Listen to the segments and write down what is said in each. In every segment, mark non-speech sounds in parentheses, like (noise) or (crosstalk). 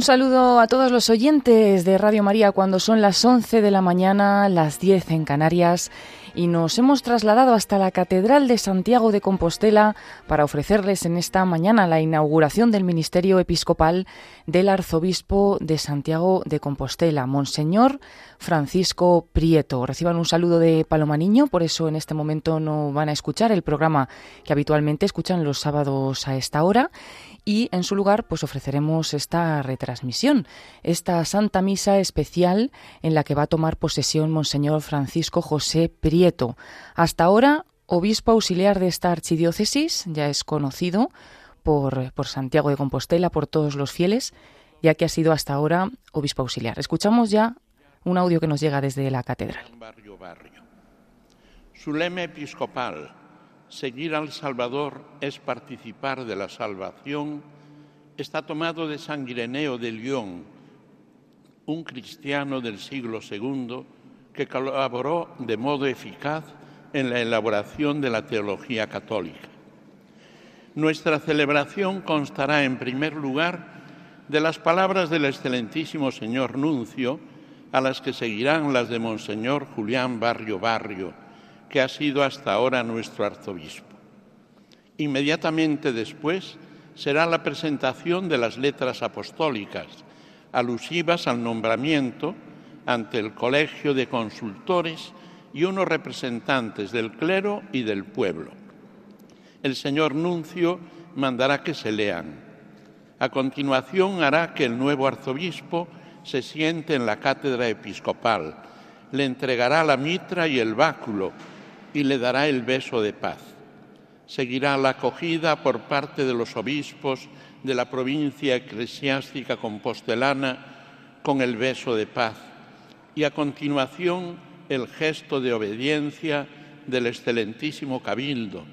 Un saludo a todos los oyentes de Radio María cuando son las 11 de la mañana, las 10 en Canarias y nos hemos trasladado hasta la Catedral de Santiago de Compostela para ofrecerles en esta mañana la inauguración del ministerio episcopal del arzobispo de Santiago de Compostela, Monseñor Francisco Prieto. Reciban un saludo de Paloma Niño, por eso en este momento no van a escuchar el programa que habitualmente escuchan los sábados a esta hora y en su lugar pues ofreceremos esta retransmisión, esta Santa Misa especial en la que va a tomar posesión Monseñor Francisco José Prieto. Hasta ahora, obispo auxiliar de esta archidiócesis, ya es conocido por, por Santiago de Compostela, por todos los fieles, ya que ha sido hasta ahora obispo auxiliar. Escuchamos ya un audio que nos llega desde la catedral. Barrio, barrio. Su lema episcopal seguir al Salvador es participar de la salvación, está tomado de San Ireneo de León, un cristiano del siglo II que colaboró de modo eficaz en la elaboración de la teología católica. Nuestra celebración constará en primer lugar de las palabras del excelentísimo señor Nuncio, a las que seguirán las de Monseñor Julián Barrio Barrio, que ha sido hasta ahora nuestro arzobispo. Inmediatamente después será la presentación de las letras apostólicas, alusivas al nombramiento ante el Colegio de Consultores y unos representantes del clero y del pueblo. El señor Nuncio mandará que se lean. A continuación hará que el nuevo arzobispo se siente en la cátedra episcopal, le entregará la mitra y el báculo y le dará el beso de paz. Seguirá la acogida por parte de los obispos de la provincia eclesiástica compostelana con el beso de paz y a continuación el gesto de obediencia del excelentísimo cabildo,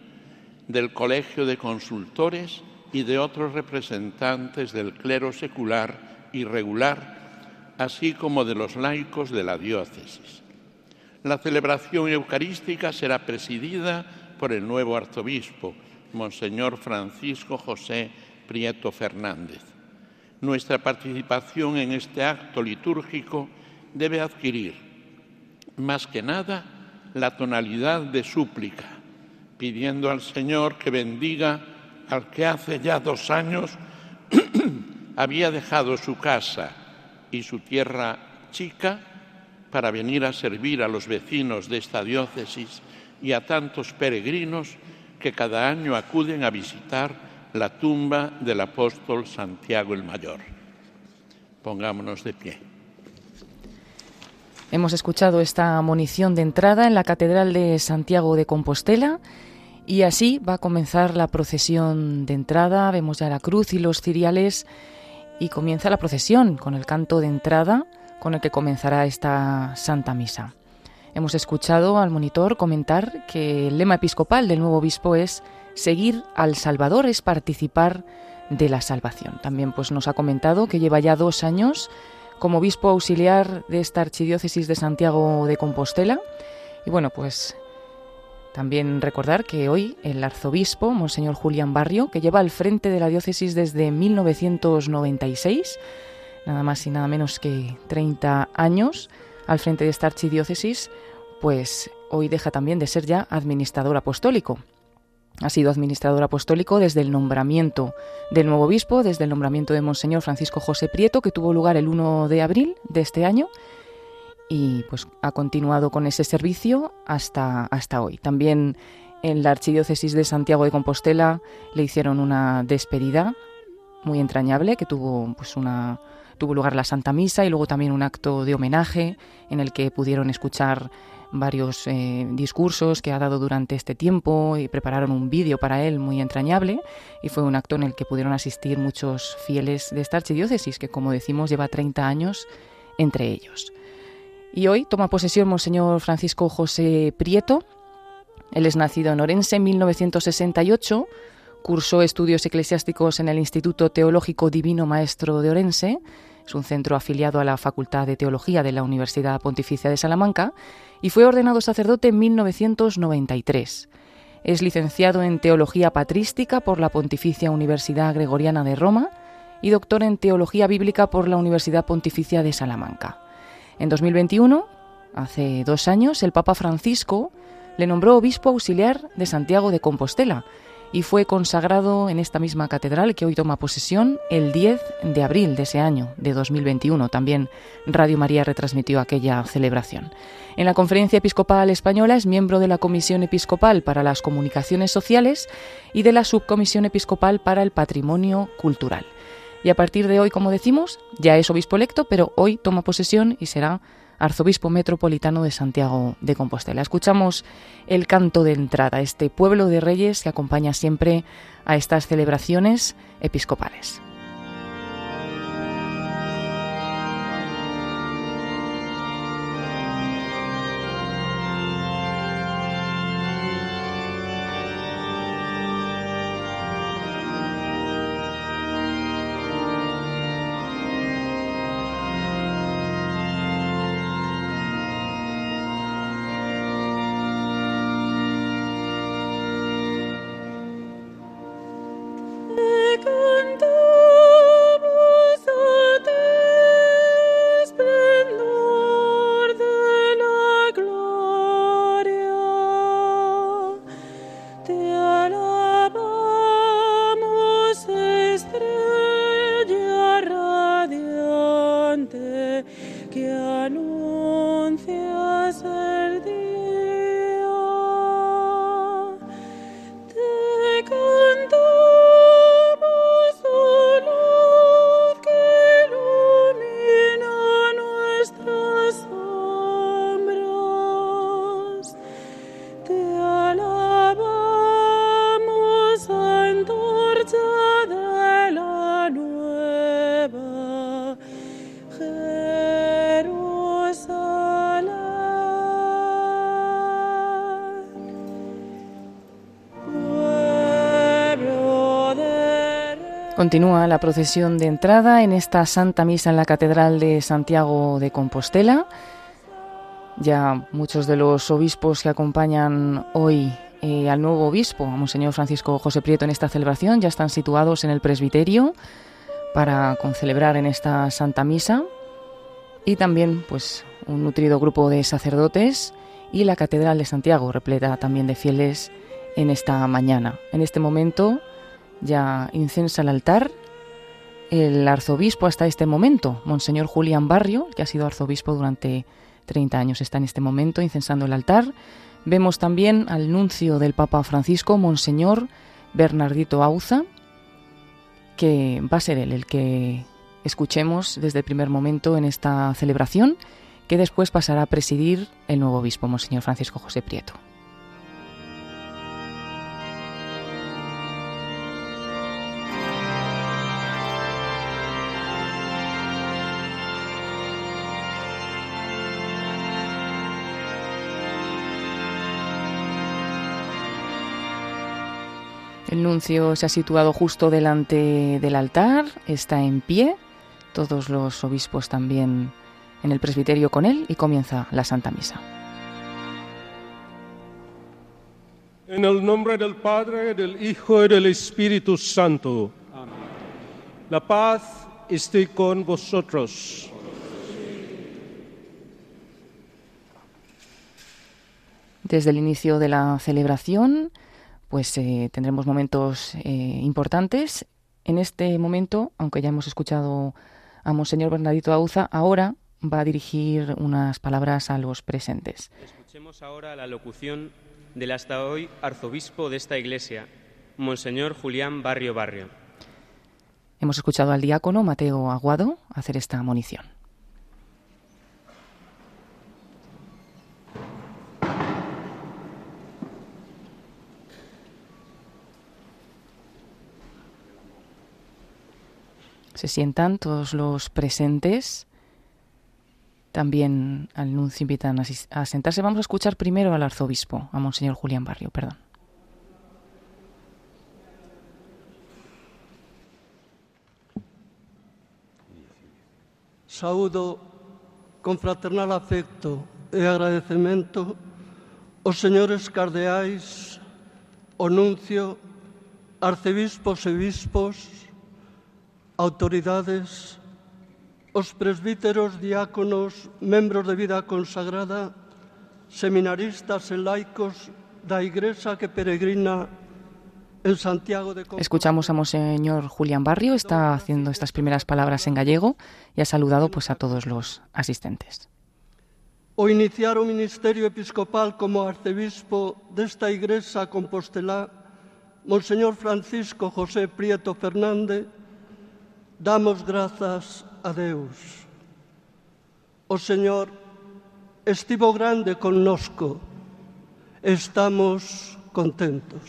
del Colegio de Consultores y de otros representantes del clero secular y regular, así como de los laicos de la diócesis. La celebración eucarística será presidida por el nuevo arzobispo, Monseñor Francisco José Prieto Fernández. Nuestra participación en este acto litúrgico debe adquirir, más que nada, la tonalidad de súplica, pidiendo al Señor que bendiga al que hace ya dos años (clears throat) había dejado su casa y su tierra chica para venir a servir a los vecinos de esta diócesis y a tantos peregrinos que cada año acuden a visitar la tumba del apóstol Santiago el Mayor. Pongámonos de pie. Hemos escuchado esta munición de entrada en la Catedral de Santiago de Compostela y así va a comenzar la procesión de entrada. Vemos ya la cruz y los ciriales y comienza la procesión con el canto de entrada con el que comenzará esta Santa Misa. Hemos escuchado al monitor comentar que el lema episcopal del nuevo obispo es seguir al Salvador es participar de la salvación. También pues nos ha comentado que lleva ya dos años como obispo auxiliar de esta archidiócesis de Santiago de Compostela. Y bueno, pues también recordar que hoy el arzobispo, Monseñor Julián Barrio, que lleva al frente de la diócesis desde 1996, nada más y nada menos que 30 años al frente de esta archidiócesis, pues hoy deja también de ser ya administrador apostólico. Ha sido administrador apostólico desde el nombramiento del nuevo obispo, desde el nombramiento de Monseñor Francisco José Prieto, que tuvo lugar el 1 de abril de este año, y pues ha continuado con ese servicio hasta, hasta hoy. También en la Archidiócesis de Santiago de Compostela le hicieron una despedida muy entrañable que tuvo pues una tuvo lugar la Santa Misa y luego también un acto de homenaje en el que pudieron escuchar varios eh, discursos que ha dado durante este tiempo y prepararon un vídeo para él muy entrañable y fue un acto en el que pudieron asistir muchos fieles de esta archidiócesis que como decimos lleva 30 años entre ellos. Y hoy toma posesión Monseñor Francisco José Prieto. Él es nacido en Orense en 1968 Cursó estudios eclesiásticos en el Instituto Teológico Divino Maestro de Orense, es un centro afiliado a la Facultad de Teología de la Universidad Pontificia de Salamanca, y fue ordenado sacerdote en 1993. Es licenciado en Teología Patrística por la Pontificia Universidad Gregoriana de Roma y doctor en Teología Bíblica por la Universidad Pontificia de Salamanca. En 2021, hace dos años, el Papa Francisco le nombró obispo auxiliar de Santiago de Compostela y fue consagrado en esta misma catedral que hoy toma posesión el 10 de abril de ese año, de 2021. También Radio María retransmitió aquella celebración. En la Conferencia Episcopal Española es miembro de la Comisión Episcopal para las Comunicaciones Sociales y de la Subcomisión Episcopal para el Patrimonio Cultural. Y a partir de hoy, como decimos, ya es obispo electo, pero hoy toma posesión y será arzobispo metropolitano de Santiago de Compostela. Escuchamos el canto de entrada, este pueblo de reyes que acompaña siempre a estas celebraciones episcopales. Continúa la procesión de entrada en esta Santa Misa en la Catedral de Santiago de Compostela. Ya muchos de los obispos que acompañan hoy eh, al nuevo obispo, a Monseñor Francisco José Prieto, en esta celebración, ya están situados en el presbiterio para concelebrar en esta Santa Misa. Y también, pues, un nutrido grupo de sacerdotes y la Catedral de Santiago, repleta también de fieles en esta mañana. En este momento ya incensa el altar el arzobispo hasta este momento, Monseñor Julián Barrio, que ha sido arzobispo durante 30 años, está en este momento incensando el altar. Vemos también al nuncio del Papa Francisco, Monseñor Bernardito Auza, que va a ser él el que escuchemos desde el primer momento en esta celebración, que después pasará a presidir el nuevo obispo, Monseñor Francisco José Prieto. Nuncio se ha situado justo delante del altar, está en pie, todos los obispos también en el presbiterio con él y comienza la Santa Misa. En el nombre del Padre, del Hijo y del Espíritu Santo. Amén. La paz esté con vosotros. Desde el inicio de la celebración, pues eh, tendremos momentos eh, importantes. En este momento, aunque ya hemos escuchado a Monseñor Bernardito Auza, ahora va a dirigir unas palabras a los presentes. Escuchemos ahora la locución del hasta hoy arzobispo de esta iglesia, Monseñor Julián Barrio Barrio. Hemos escuchado al diácono Mateo Aguado hacer esta monición. se sientan todos los presentes. También al nuncio invitan a, sentarse. Vamos a escuchar primero al arzobispo, a Monseñor Julián Barrio, perdón. Saúdo con fraternal afecto e agradecemento os señores cardeais, o nuncio, arcebispos e bispos, autoridades, os presbíteros, diáconos, membros de vida consagrada, seminaristas e laicos da Igreja que peregrina en Santiago de Compostela. Escuchamos a Monseñor Julián Barrio, está haciendo estas primeras palabras en gallego y ha saludado pues a todos los asistentes. O iniciar o ministerio episcopal como arcebispo desta Igreja compostelá, Monseñor Francisco José Prieto Fernández, damos grazas a Deus. O Señor estivo grande connosco, estamos contentos.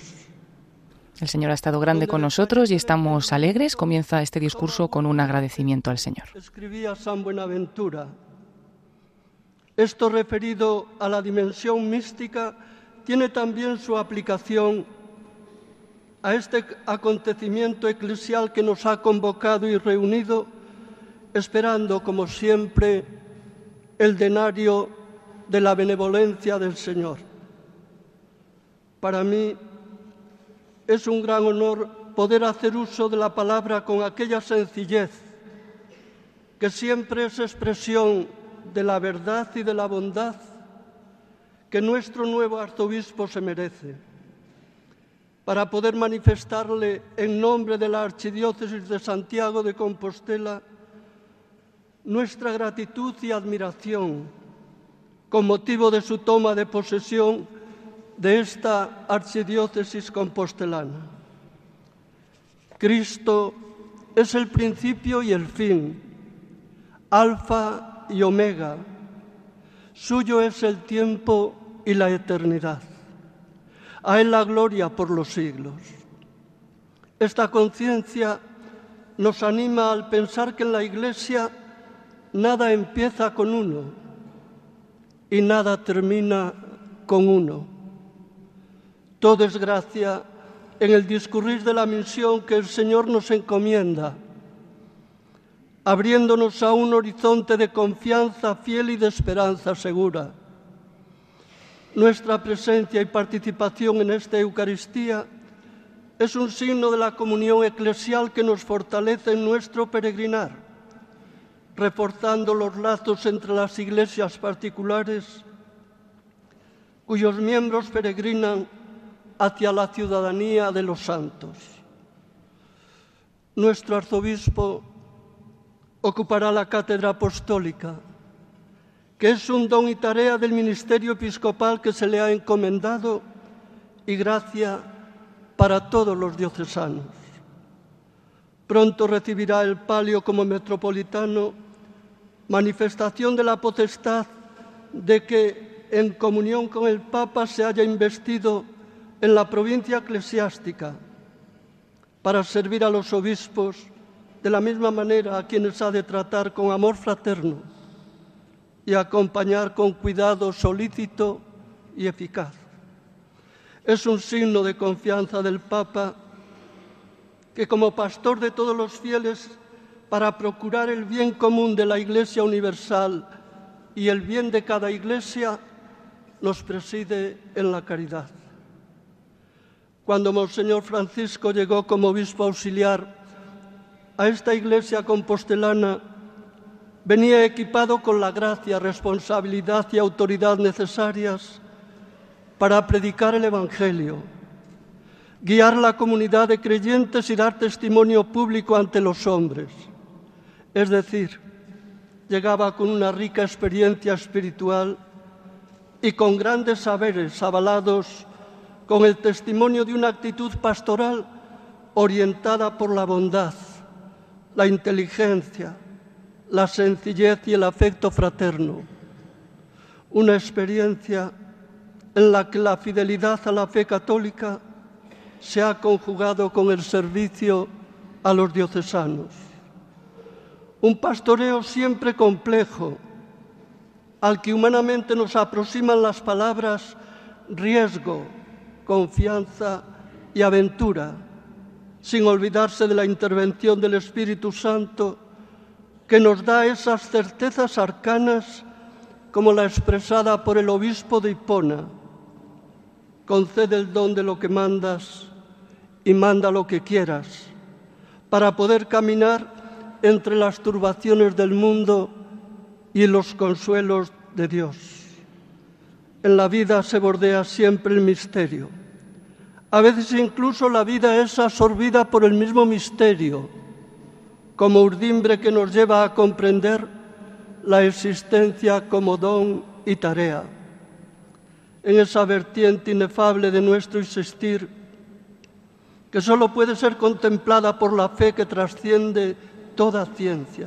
El Señor ha estado grande con nosotros y estamos alegres. Comienza este discurso con un agradecimiento al Señor. Escribía San Buenaventura. Esto referido a la dimensión mística tiene también su aplicación a este acontecimiento eclesial que nos ha convocado y reunido, esperando, como siempre, el denario de la benevolencia del Señor. Para mí es un gran honor poder hacer uso de la palabra con aquella sencillez que siempre es expresión de la verdad y de la bondad que nuestro nuevo arzobispo se merece, para poder manifestarle en nombre de la Archidiócesis de Santiago de Compostela nuestra gratitud y admiración con motivo de su toma de posesión de esta archidiócesis compostelana. Cristo es el principio y el fin, alfa y omega. Suyo es el tiempo y la eternidad. A Él la gloria por los siglos. Esta conciencia nos anima al pensar que en la Iglesia nada empieza con uno y nada termina con uno. Todo es gracia en el discurrir de la misión que el Señor nos encomienda, abriéndonos a un horizonte de confianza fiel y de esperanza segura. Nuestra presencia y participación en esta Eucaristía es un signo de la comunión eclesial que nos fortalece en nuestro peregrinar, reforzando los lazos entre las iglesias particulares cuyos miembros peregrinan hacia la ciudadanía de los santos. Nuestro arzobispo ocupará la cátedra apostólica, que es un don y tarea del ministerio episcopal que se le ha encomendado y gracia para todos los diocesanos. Pronto recibirá el palio como metropolitano, manifestación de la potestad de que en comunión con el Papa se haya investido en la provincia eclesiástica para servir a los obispos de la misma manera a quienes ha de tratar con amor fraterno y acompañar con cuidado solícito y eficaz. Es un signo de confianza del Papa que como pastor de todos los fieles, para procurar el bien común de la Iglesia Universal y el bien de cada Iglesia, nos preside en la caridad. Cuando Monseñor Francisco llegó como obispo auxiliar a esta iglesia compostelana, venía equipado con la gracia, responsabilidad y autoridad necesarias para predicar el Evangelio, guiar la comunidad de creyentes y dar testimonio público ante los hombres. Es decir, llegaba con una rica experiencia espiritual y con grandes saberes avalados con el testimonio de una actitud pastoral orientada por la bondad, la inteligencia, la sencillez y el afecto fraterno. Una experiencia en la que la fidelidad a la fe católica se ha conjugado con el servicio a los diocesanos. Un pastoreo siempre complejo, al que humanamente nos aproximan las palabras riesgo, confianza y aventura, sin olvidarse de la intervención del Espíritu Santo que nos da esas certezas arcanas como la expresada por el obispo de Hipona. Concede el don de lo que mandas y manda lo que quieras, para poder caminar entre las turbaciones del mundo y los consuelos de Dios. En la vida se bordea siempre el misterio. A veces incluso la vida es absorbida por el mismo misterio, como urdimbre que nos lleva a comprender la existencia como don y tarea. En esa vertiente inefable de nuestro existir, que solo puede ser contemplada por la fe que trasciende toda ciencia.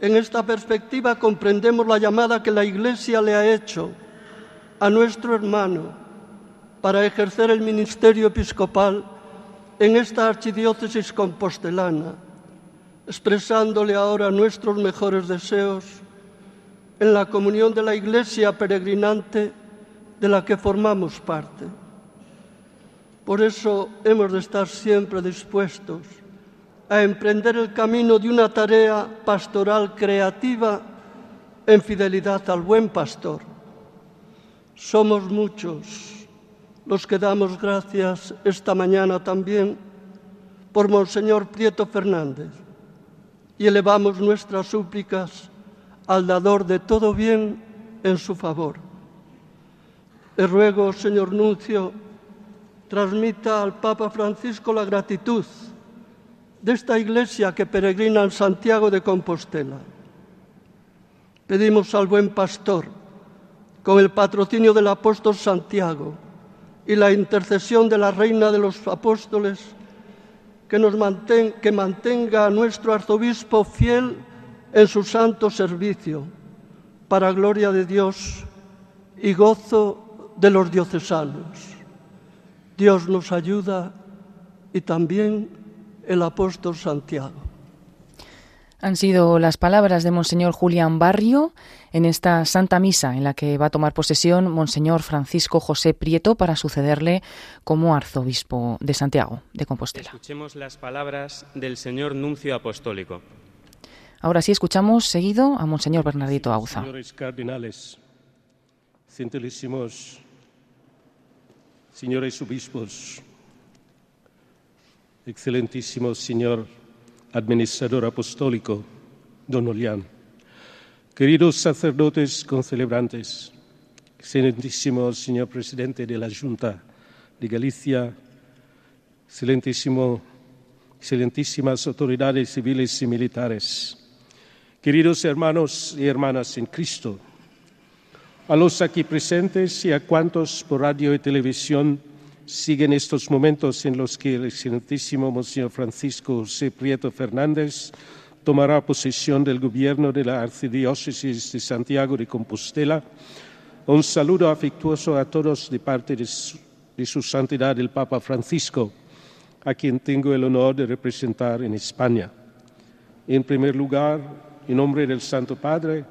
En esta perspectiva comprendemos la llamada que la Iglesia le ha hecho a nuestro hermano para ejercer el ministerio episcopal en esta archidiócesis compostelana, expresándole ahora nuestros mejores deseos en la comunión de la Iglesia peregrinante de la que formamos parte. Por eso hemos de estar siempre dispuestos a emprender el camino de una tarea pastoral creativa en fidelidad al buen pastor. Somos muchos los que damos gracias esta mañana también por Monseñor Prieto Fernández y elevamos nuestras súplicas al dador de todo bien en su favor. Le ruego, señor Nuncio, transmita al Papa Francisco la gratitud de esta iglesia que peregrina en Santiago de Compostela. Pedimos al buen pastor, con el patrocinio del apóstol Santiago y la intercesión de la reina de los apóstoles, que, nos que mantenga a nuestro arzobispo fiel en su santo servicio, para gloria de Dios y gozo de los diocesanos. Dios nos ayuda y también el apóstol Santiago. Han sido las palabras de Monseñor Julián Barrio en esta Santa Misa en la que va a tomar posesión Monseñor Francisco José Prieto para sucederle como arzobispo de Santiago de Compostela. Escuchemos las palabras del señor nuncio apostólico. Ahora sí escuchamos seguido a Monseñor Bernardito Auza. Señores cardenales, señores obispos, excelentísimo señor administrador apostólico, don Julián, queridos sacerdotes concelebrantes, excelentísimo señor presidente de la Junta de Galicia, excelentísimo, excelentísimas autoridades civiles y militares, queridos hermanos y hermanas en Cristo, a los aquí presentes y a cuantos por radio y televisión siguen estos momentos en los que el excelentísimo Monseñor Francisco José Prieto Fernández tomará posesión del gobierno de la Arcidiócesis de Santiago de Compostela. Un saludo afectuoso a todos de parte de su, Santidad el Papa Francisco, a quien tengo el honor de representar en España. En primer lugar, en nombre del Santo Padre,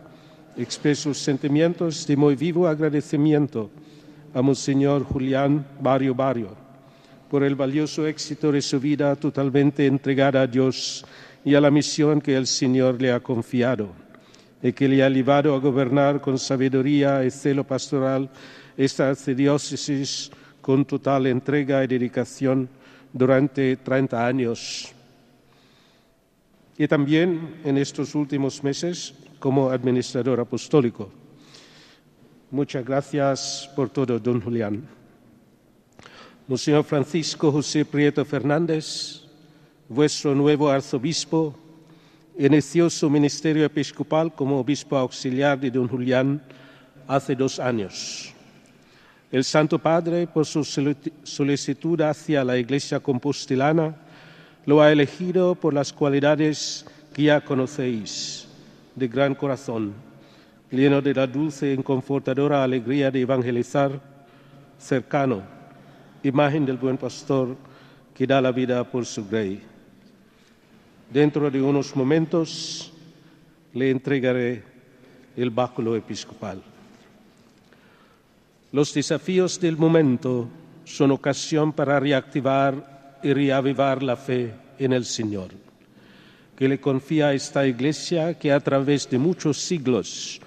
expreso sentimientos de muy vivo agradecimiento a Monseñor Julián Barrio Barrio por el valioso éxito de su vida totalmente entregada a Dios y a la misión que el Señor le ha confiado y que le ha llevado a gobernar con sabiduría y celo pastoral esta arcidiócesis con total entrega y dedicación durante 30 años. Y también en estos últimos meses como administrador apostólico. Muchas gracias por todo, don Julián. Monseñor Francisco José Prieto Fernández, vuestro nuevo arzobispo, inició su ministerio episcopal como obispo auxiliar de don Julián hace dos años. El Santo Padre, por su solicitud hacia la Iglesia compostelana, lo ha elegido por las cualidades que ya conocéis, de gran corazón lleno de la dulce y confortadora alegría de evangelizar, cercano, imagen del buen pastor que da la vida por su grey. Dentro de unos momentos le entregaré el báculo episcopal. Los desafíos del momento son ocasión para reactivar y reavivar la fe en el Señor, que le confía a esta iglesia que a través de muchos siglos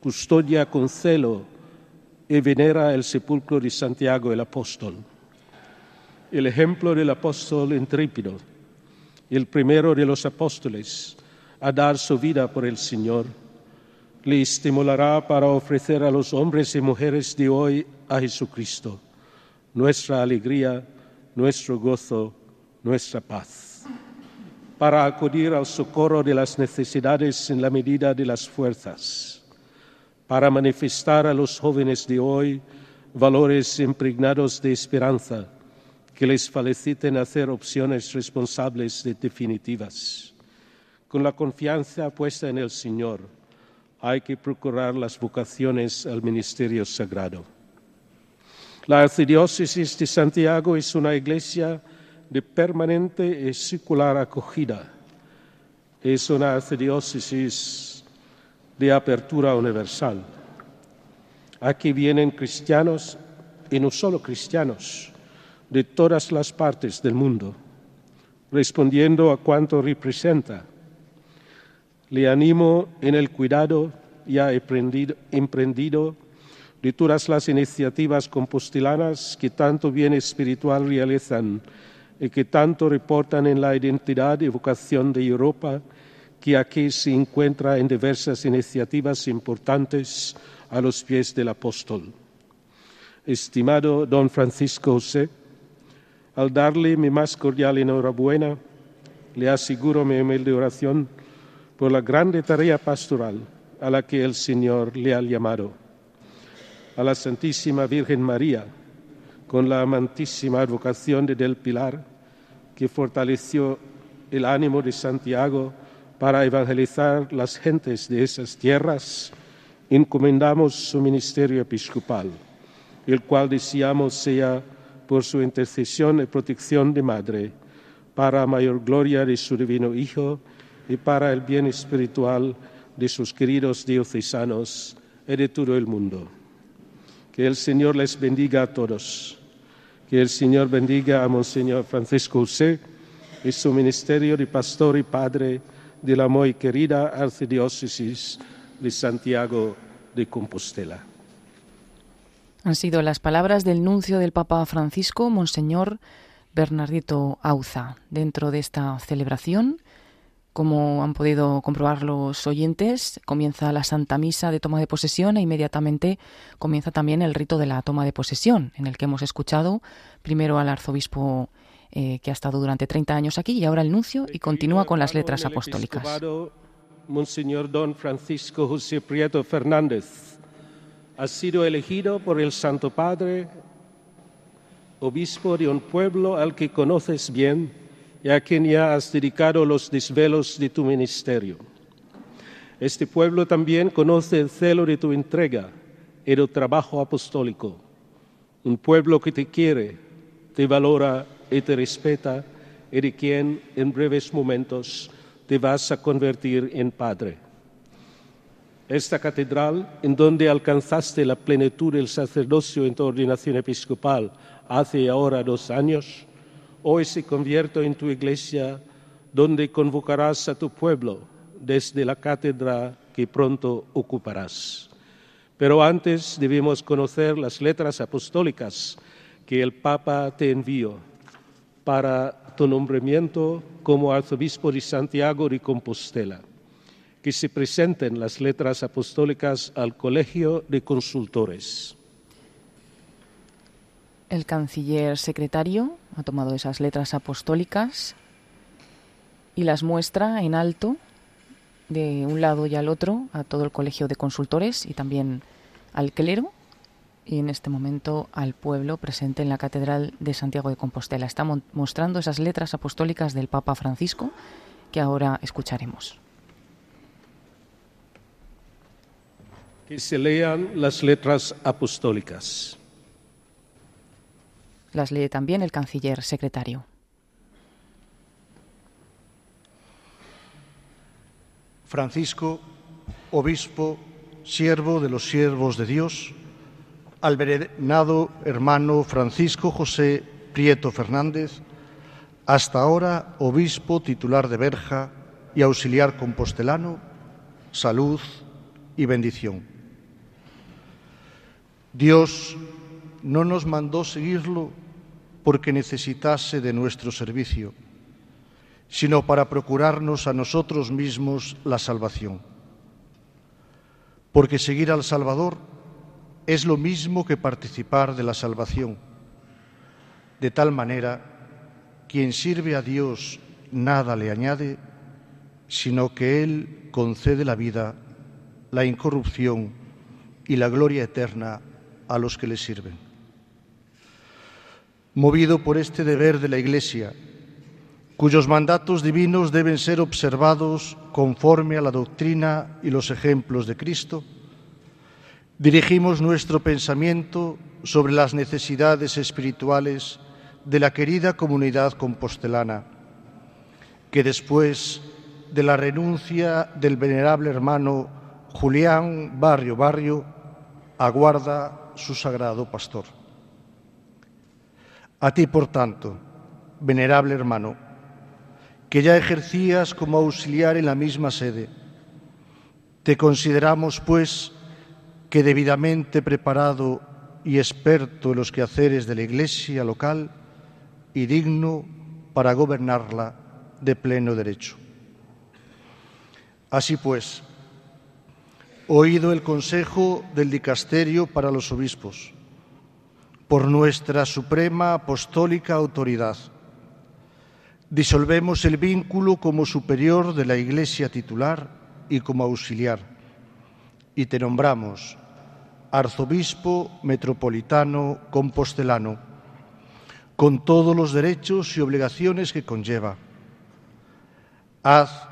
custodia con celo y venera el sepulcro de Santiago el apóstol. El ejemplo del apóstol intrépido el primero de los apóstoles, a dar su vida por el Señor, le estimulará para ofrecer a los hombres y mujeres de hoy a Jesucristo, nuestra alegría, nuestro gozo, nuestra paz, para acudir al socorro de las necesidades en la medida de las fuerzas, para manifestar a los jóvenes de hoy valores impregnados de esperanza que les feliciten hacer opciones responsables y definitivas. Con la confianza puesta en el Señor, hay que procurar las vocaciones al ministerio sagrado. La Arcidiócesis de Santiago es una iglesia de permanente y secular acogida. Es una arcidiócesis de apertura universal. Aquí vienen cristianos y no solo cristianos de todas las partes del mundo, respondiendo a cuanto representa. Le animo en el cuidado ya emprendido de todas las iniciativas compostelanas que tanto bien espiritual realizan y que tanto reportan en la identidad y vocación de Europa, que aquí se encuentra en diversas iniciativas importantes a los pies del apóstol. Estimado don Francisco José, al darle mi más cordial enhorabuena, le aseguro mi humilde oración por la grande tarea pastoral a la que el Señor le ha llamado. A la Santísima Virgen María, con la amantísima advocación de Del Pilar, que fortaleció el ánimo de Santiago para evangelizar las gentes de esas tierras, encomendamos su ministerio episcopal, el cual deseamos sea por su intercesión y protección de Madre, para mayor gloria de su divino Hijo y para el bien espiritual de sus queridos diocesanos y de todo el mundo. Que el Señor les bendiga a todos. Que el Señor bendiga a Monseñor Francisco José y su ministerio de pastor y padre de la muy querida Arcidiócesis de Santiago de Compostela. Han sido las palabras del nuncio del Papa Francisco, Monseñor Bernardito Auza. Dentro de esta celebración, como han podido comprobar los oyentes, comienza la Santa Misa de toma de posesión e inmediatamente comienza también el rito de la toma de posesión, en el que hemos escuchado primero al arzobispo eh, que ha estado durante 30 años aquí y ahora el nuncio y continúa con las letras apostólicas. Monseñor Don Francisco José Prieto Fernández ha sido elegido por el Santo Padre, obispo de un pueblo al que conoces bien y a quien ya has dedicado los desvelos de tu ministerio. Este pueblo también conoce el celo de tu entrega y el trabajo apostólico. Un pueblo que te quiere, te valora y te respeta y de quien en breves momentos te vas a convertir en Padre. Esta catedral, en donde alcanzaste la plenitud del sacerdocio en tu ordenación episcopal hace ahora dos años, hoy se convierte en tu iglesia donde convocarás a tu pueblo desde la cátedra que pronto ocuparás. Pero antes debemos conocer las letras apostólicas que el Papa te envió para tu nombramiento como arzobispo de Santiago de Compostela, que se presenten las letras apostólicas al Colegio de Consultores. El canciller secretario ha tomado esas letras apostólicas y las muestra en alto de un lado y al otro a todo el Colegio de Consultores y también al clero y en este momento al pueblo presente en la Catedral de Santiago de Compostela. Está mostrando esas letras apostólicas del Papa Francisco que ahora escucharemos. Que se lean las letras apostólicas. Las lee también el canciller secretario. Francisco, obispo, siervo de los siervos de Dios, al venerado hermano Francisco José Prieto Fernández, hasta ahora obispo titular de Berja y auxiliar compostelano, salud y bendición. Dios no nos mandó seguirlo porque necesitase de nuestro servicio, sino para procurarnos a nosotros mismos la salvación. Porque seguir al Salvador es lo mismo que participar de la salvación. De tal manera, quien sirve a Dios nada le añade, sino que Él concede la vida, la incorrupción y la gloria eterna a los que le sirven. Movido por este deber de la Iglesia, cuyos mandatos divinos deben ser observados conforme a la doctrina y los ejemplos de Cristo, dirigimos nuestro pensamiento sobre las necesidades espirituales de la querida comunidad compostelana, que después de la renuncia del venerable hermano Julián Barrio Barrio, aguarda su sagrado pastor. A ti, por tanto, venerable hermano, que ya ejercías como auxiliar en la misma sede. Te consideramos, pues, que debidamente preparado y experto en los quehaceres de la Iglesia local y digno para gobernarla de pleno derecho. Así pues, oído el consejo del dicasterio para los obispos, por nuestra suprema apostólica autoridad, disolvemos el vínculo como superior de la Iglesia titular y como auxiliar, y te nombramos arzobispo metropolitano compostelano, con todos los derechos y obligaciones que conlleva. Haz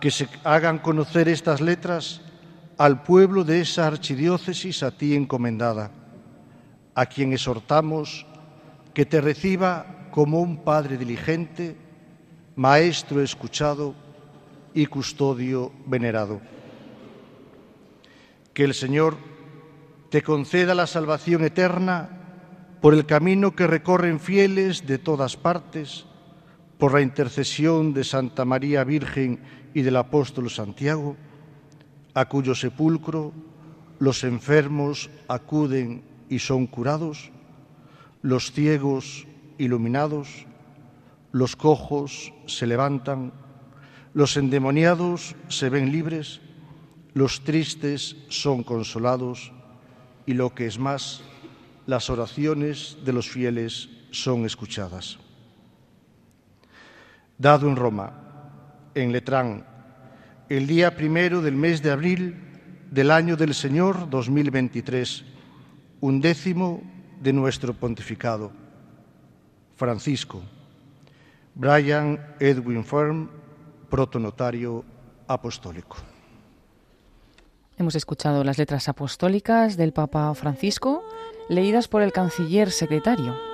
que se hagan conocer estas letras al pueblo de esa archidiócesis a ti encomendada, a quien exhortamos que te reciba como un padre diligente Maestro escuchado y custodio venerado. Que el Señor te conceda la salvación eterna por el camino que recorren fieles de todas partes, por la intercesión de Santa María Virgen y del apóstol Santiago, a cuyo sepulcro los enfermos acuden y son curados, los ciegos iluminados, los cojos se levantan, los endemoniados se ven libres, los tristes son consolados y lo que es más, las oraciones de los fieles son escuchadas. Dado en Roma, en Letrán, el día primero del mes de abril del año del Señor 2023, un décimo de nuestro pontificado. Francisco, Brian Edwin Firm, protonotario apostólico. Hemos escuchado las letras apostólicas del Papa Francisco, leídas por el canciller secretario.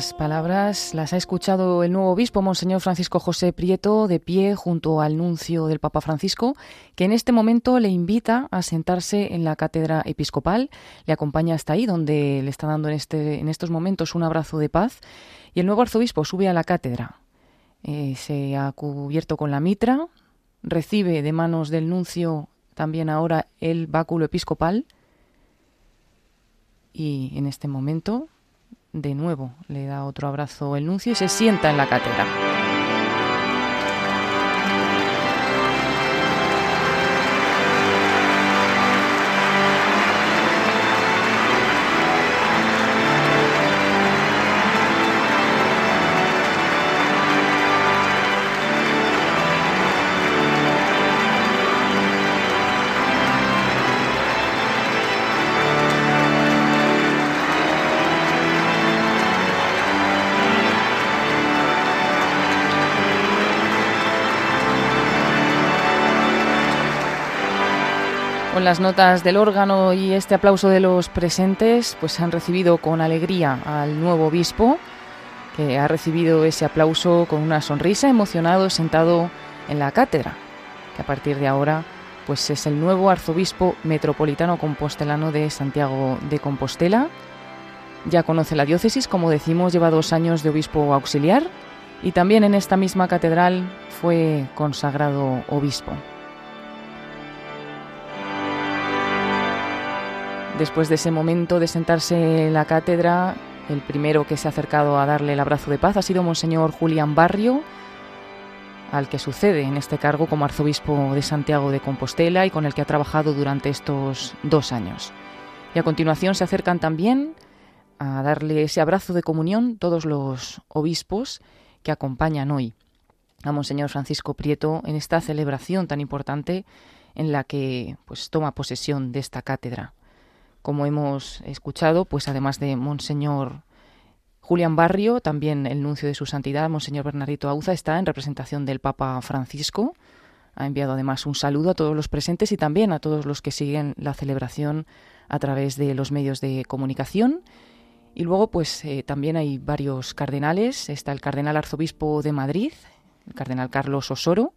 Palabras. Las ha escuchado el nuevo obispo, Monseñor Francisco José Prieto, de pie junto al nuncio del Papa Francisco, que en este momento le invita a sentarse en la cátedra episcopal, le acompaña hasta ahí, donde le está dando en, este, en estos momentos un abrazo de paz, y el nuevo arzobispo sube a la cátedra. Eh, se ha cubierto con la mitra, recibe de manos del nuncio también ahora el báculo episcopal, y en este momento de nuevo le da otro abrazo el nuncio y se sienta en la cátedra. Las notas del órgano y este aplauso de los presentes, pues han recibido con alegría al nuevo obispo, que ha recibido ese aplauso con una sonrisa, emocionado, sentado en la cátedra. que a partir de ahora pues es el nuevo arzobispo metropolitano compostelano de Santiago de Compostela. Ya conoce la diócesis, como decimos, lleva dos años de obispo auxiliar y también en esta misma catedral fue consagrado obispo. Después de ese momento de sentarse en la cátedra, el primero que se ha acercado a darle el abrazo de paz ha sido Monseñor Julián Barrio, al que sucede en este cargo como arzobispo de Santiago de Compostela y con el que ha trabajado durante estos dos años. Y a continuación se acercan también a darle ese abrazo de comunión todos los obispos que acompañan hoy a Monseñor Francisco Prieto en esta celebración tan importante en la que pues toma posesión de esta cátedra. Como hemos escuchado, pues además de Monseñor Julián Barrio, también el nuncio de su santidad, Monseñor Bernardito Auza, está en representación del Papa Francisco. Ha enviado además un saludo a todos los presentes y también a todos los que siguen la celebración a través de los medios de comunicación. Y luego, pues eh, también hay varios cardenales. Está el cardenal arzobispo de Madrid, el cardenal Carlos Osoro,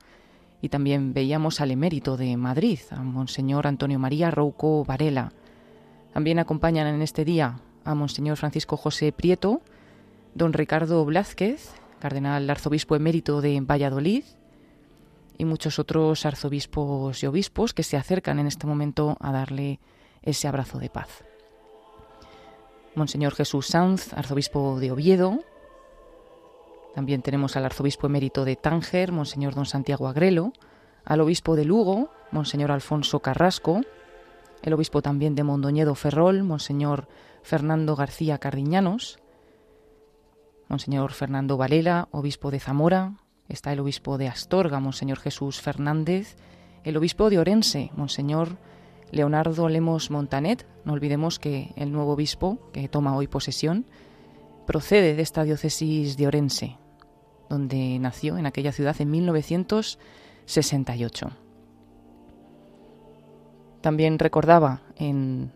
y también veíamos al emérito de Madrid, a Monseñor Antonio María Rouco Varela. También acompañan en este día a Monseñor Francisco José Prieto, don Ricardo Blázquez, cardenal arzobispo emérito de Valladolid, y muchos otros arzobispos y obispos que se acercan en este momento a darle ese abrazo de paz. Monseñor Jesús Sanz, arzobispo de Oviedo. También tenemos al arzobispo emérito de Tánger, Monseñor don Santiago Agrelo, al obispo de Lugo, Monseñor Alfonso Carrasco, el obispo también de Mondoñedo Ferrol, Monseñor Fernando García Cardiñanos, Monseñor Fernando Valela, obispo de Zamora, está el obispo de Astorga, Monseñor Jesús Fernández, el obispo de Orense, Monseñor Leonardo Lemos Montanet. No olvidemos que el nuevo obispo que toma hoy posesión procede de esta diócesis de Orense, donde nació en aquella ciudad en 1968. También recordaba en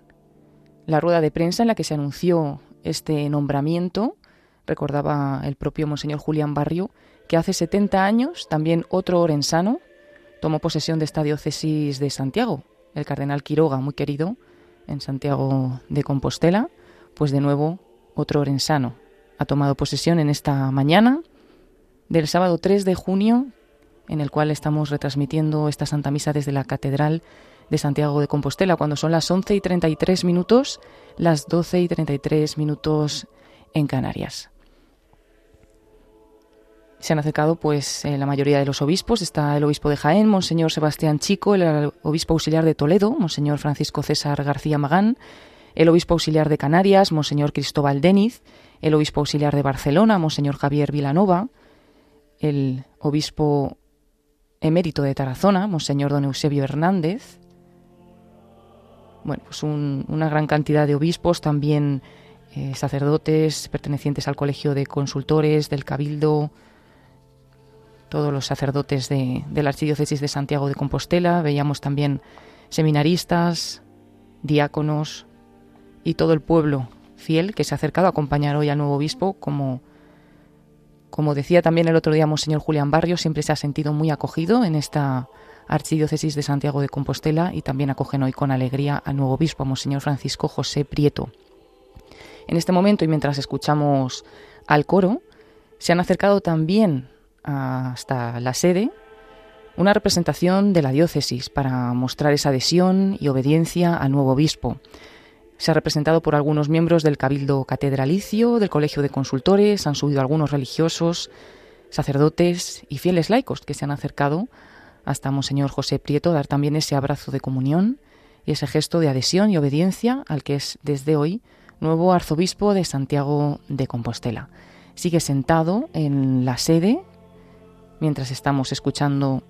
la rueda de prensa en la que se anunció este nombramiento recordaba el propio Monseñor Julián Barrio, que hace 70 años también otro orensano tomó posesión de esta diócesis de Santiago, el cardenal Quiroga, muy querido, en Santiago de Compostela, pues de nuevo otro orensano. Ha tomado posesión en esta mañana del sábado 3 de junio, en el cual estamos retransmitiendo esta Santa Misa desde la Catedral de Santiago de Compostela, cuando son las 11 y 33 minutos, las 12 y 33 minutos en Canarias. Se han acercado pues eh, la mayoría de los obispos. Está el obispo de Jaén, Monseñor Sebastián Chico, el obispo auxiliar de Toledo, Monseñor Francisco César García Magán, el obispo auxiliar de Canarias, Monseñor Cristóbal Deniz, el obispo auxiliar de Barcelona, Monseñor Javier Vilanova, el obispo emérito de Tarazona, Monseñor Don Eusebio Hernández. Bueno, pues una gran cantidad de obispos, también eh, sacerdotes pertenecientes al Colegio de Consultores, del Cabildo, todos los sacerdotes de, la Archidiócesis de Santiago de Compostela, veíamos también seminaristas, diáconos y todo el pueblo fiel que se ha acercado a acompañar hoy al nuevo obispo, como, como decía también el otro día Monseñor Julián Barrio, siempre se ha sentido muy acogido en esta Archidiócesis de Santiago de Compostela y también acogen hoy con alegría al nuevo obispo, Monseñor Francisco José Prieto. En este momento y mientras escuchamos al coro, se han acercado también hasta la sede una representación de la diócesis para mostrar esa adhesión y obediencia al nuevo obispo. Se ha representado por algunos miembros del Cabildo Catedralicio, del Colegio de Consultores, han subido algunos religiosos, sacerdotes y fieles laicos que se han acercado hasta Monseñor José Prieto dar también ese abrazo de comunión y ese gesto de adhesión y obediencia al que es desde hoy nuevo arzobispo de Santiago de Compostela. Sigue sentado en la sede mientras estamos escuchando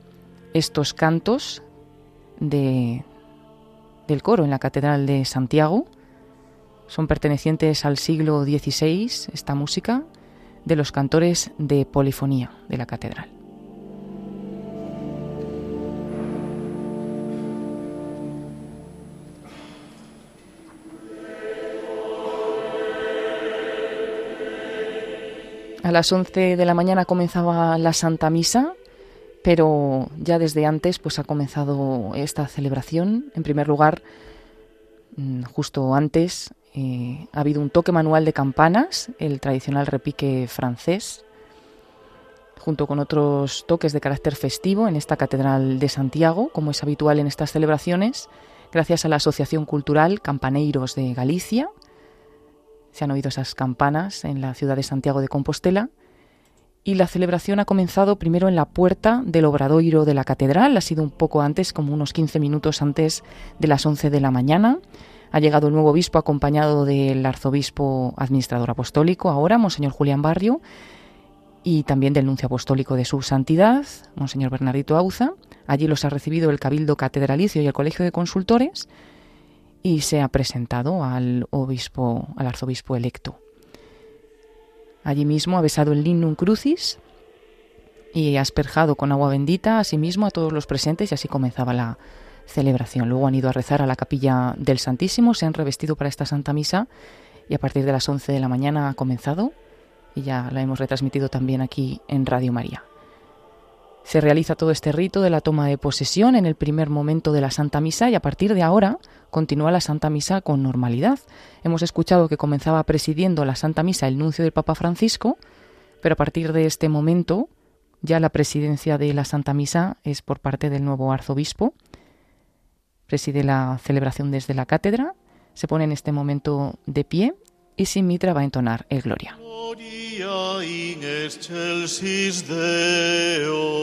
estos cantos de, del coro en la Catedral de Santiago. Son pertenecientes al siglo XVI, esta música, de los cantores de polifonía de la catedral. A las 11 de la mañana comenzaba la Santa Misa pero ya desde antes pues ha comenzado esta celebración. En primer lugar, mm, justo antes eh, ha habido un toque manual de campanas, el tradicional repique francés, junto con otros toques de carácter festivo en esta Catedral de Santiago, como es habitual en estas celebraciones, gracias a la Asociación Cultural Campaneiros de Galicia. Se han oído esas campanas en la ciudad de Santiago de Compostela y la celebración ha comenzado primero en la puerta del obradoiro de la catedral, ha sido un poco antes, como unos 15 minutos antes de las 11 de la mañana. Ha llegado el nuevo obispo acompañado del arzobispo administrador apostólico, ahora, Monseñor Julián Barrio, y también del nuncio apostólico de su santidad, Monseñor Bernardito Auza. Allí los ha recibido el Cabildo Catedralicio y el Colegio de Consultores y se ha presentado al obispo, al arzobispo electo. Allí mismo ha besado el lignum crucis y ha asperjado con agua bendita a sí mismo a todos los presentes y así comenzaba la celebración. Luego han ido a rezar a la capilla del Santísimo, se han revestido para esta Santa Misa y a partir de las 11 de la mañana ha comenzado y ya la hemos retransmitido también aquí en Radio María. Se realiza todo este rito de la toma de posesión en el primer momento de la Santa Misa y a partir de ahora continúa la Santa Misa con normalidad. Hemos escuchado que comenzaba presidiendo la Santa Misa el nuncio del Papa Francisco, pero a partir de este momento ya la presidencia de la Santa Misa es por parte del nuevo arzobispo. Preside la celebración desde la cátedra, se pone en este momento de pie y sin mitra va a entonar el Gloria. Gloria in excelsis Deo.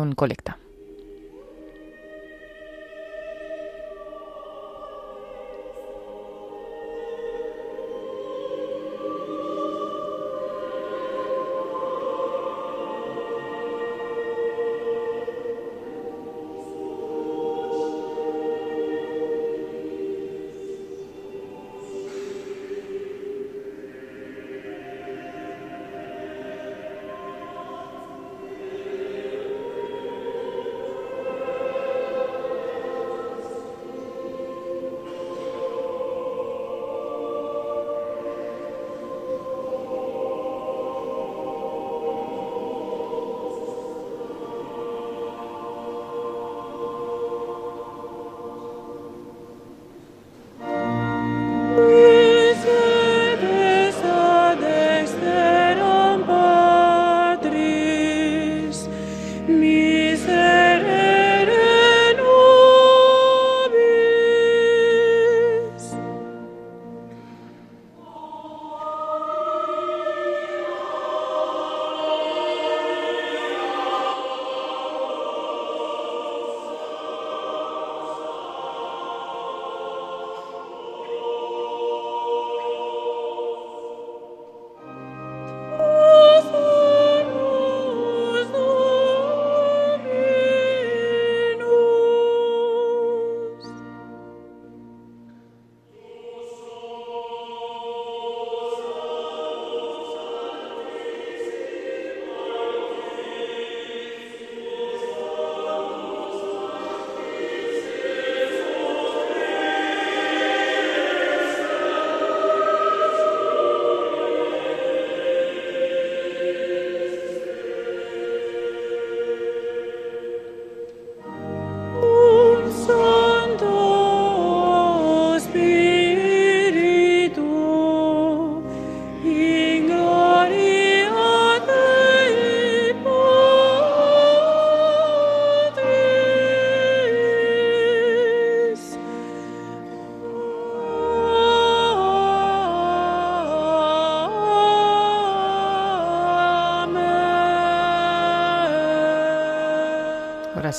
Oración colecta.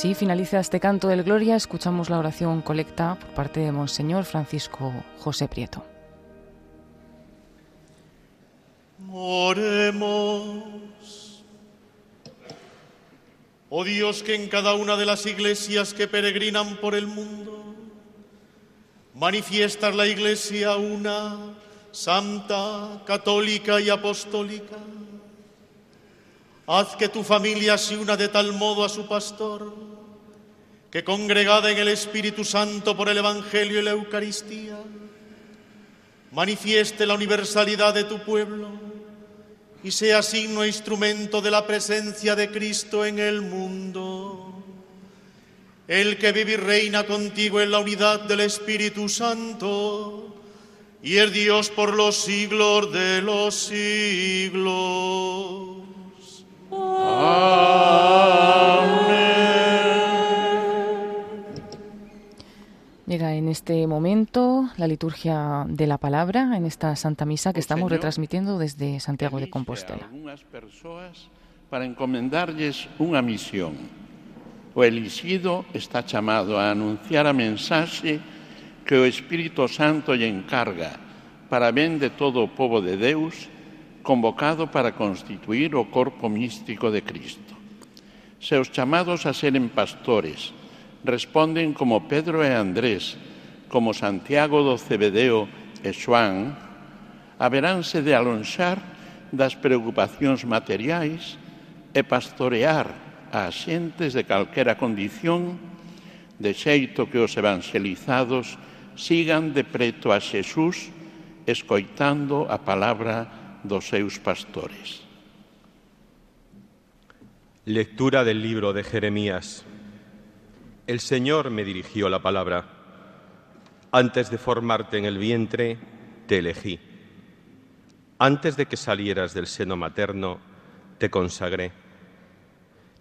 Ahora sí, finaliza este canto del Gloria. Escuchamos la oración colecta por parte de Monseñor Francisco José Prieto. Oremos. Oh Dios, que en cada una de las iglesias que peregrinan por el mundo, manifiestas la iglesia una, santa, católica y apostólica. Haz que tu familia se una de tal modo a su pastor, que congregada en el Espíritu Santo por el Evangelio y la Eucaristía, manifieste la universalidad de tu pueblo y sea signo e instrumento de la presencia de Cristo en el mundo. El que vive y reina contigo en la unidad del Espíritu Santo y el Dios por los siglos de los siglos. Llega en este momento la liturgia de la palabra en esta Santa Misa que estamos retransmitiendo desde Santiago de Compostela. Algunas personas para encomendarles una misión. O elixido está chamado a anunciar a mensaxe que o Espírito Santo lle encarga para ben de todo o povo de Deus convocado para constituir o corpo místico de Cristo. Seus chamados a seren pastores, responden como Pedro e Andrés, como Santiago do Cebedeo e Xoán, haberánse de alonxar das preocupacións materiais e pastorear a xentes de calquera condición, de xeito que os evangelizados sigan de preto a Xesús escoitando a palabra dos seus pastores. Lectura del libro de Jeremías. El Señor me dirigió la palabra. Antes de formarte en el vientre, te elegí. Antes de que salieras del seno materno, te consagré.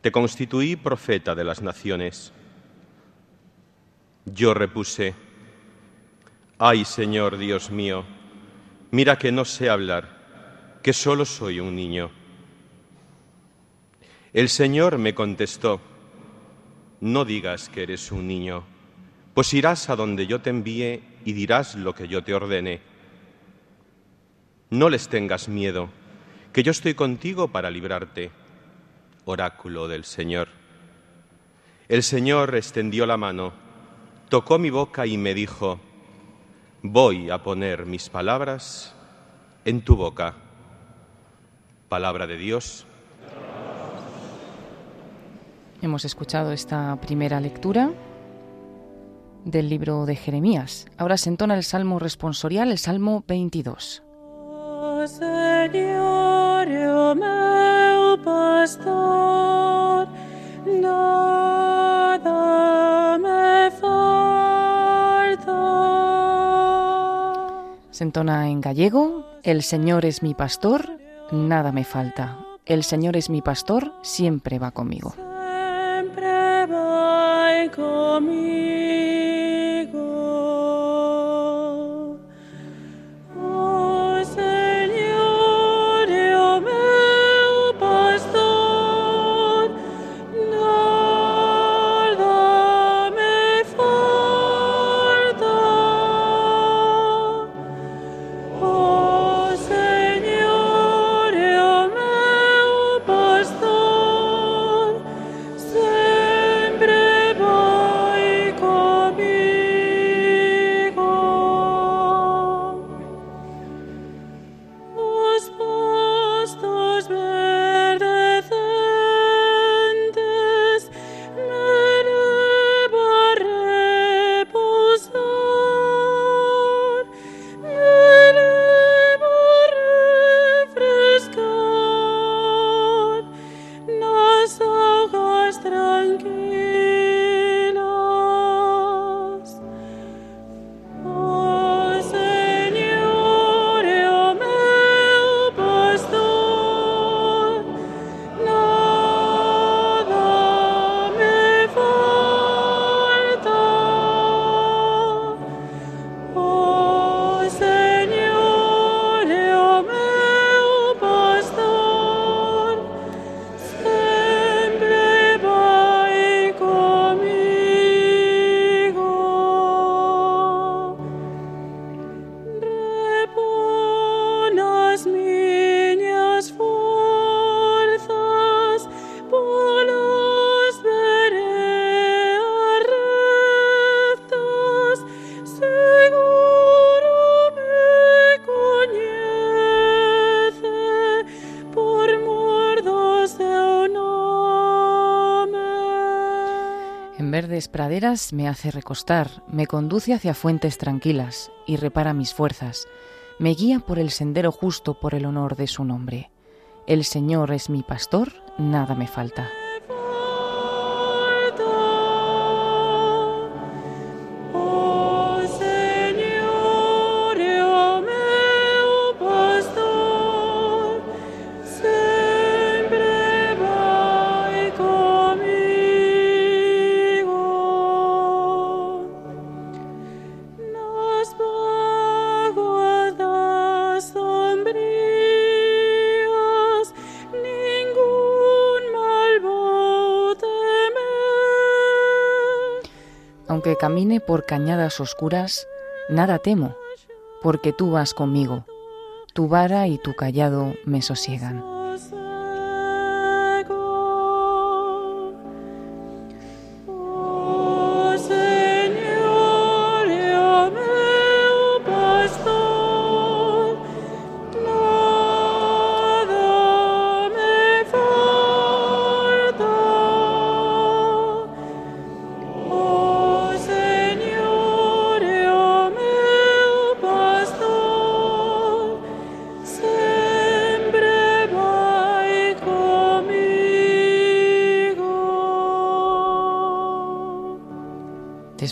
Te constituí profeta de las naciones. Yo repuse, ay Señor Dios mío, mira que no sé hablar, que solo soy un niño. El Señor me contestó, no digas que eres un niño, pues irás a donde yo te envíe y dirás lo que yo te ordene. No les tengas miedo, que yo estoy contigo para librarte, oráculo del Señor. El Señor extendió la mano, tocó mi boca y me dijo, voy a poner mis palabras en tu boca. Palabra de Dios. Hemos escuchado esta primera lectura del libro de Jeremías. Ahora se entona el salmo responsorial, el salmo 22. Oh, Señor, oh meu pastor, nada me falta. Se entona en gallego, el Señor es mi pastor, nada me falta. El Señor es mi pastor, siempre va conmigo. come. Praderas me hace recostar, me conduce hacia fuentes tranquilas y repara mis fuerzas. Me guía por el sendero justo por el honor de su nombre. El Señor es mi pastor, nada me falta. Camine por cañadas oscuras, nada temo, porque tú vas conmigo. Tu vara y tu callado me sosiegan.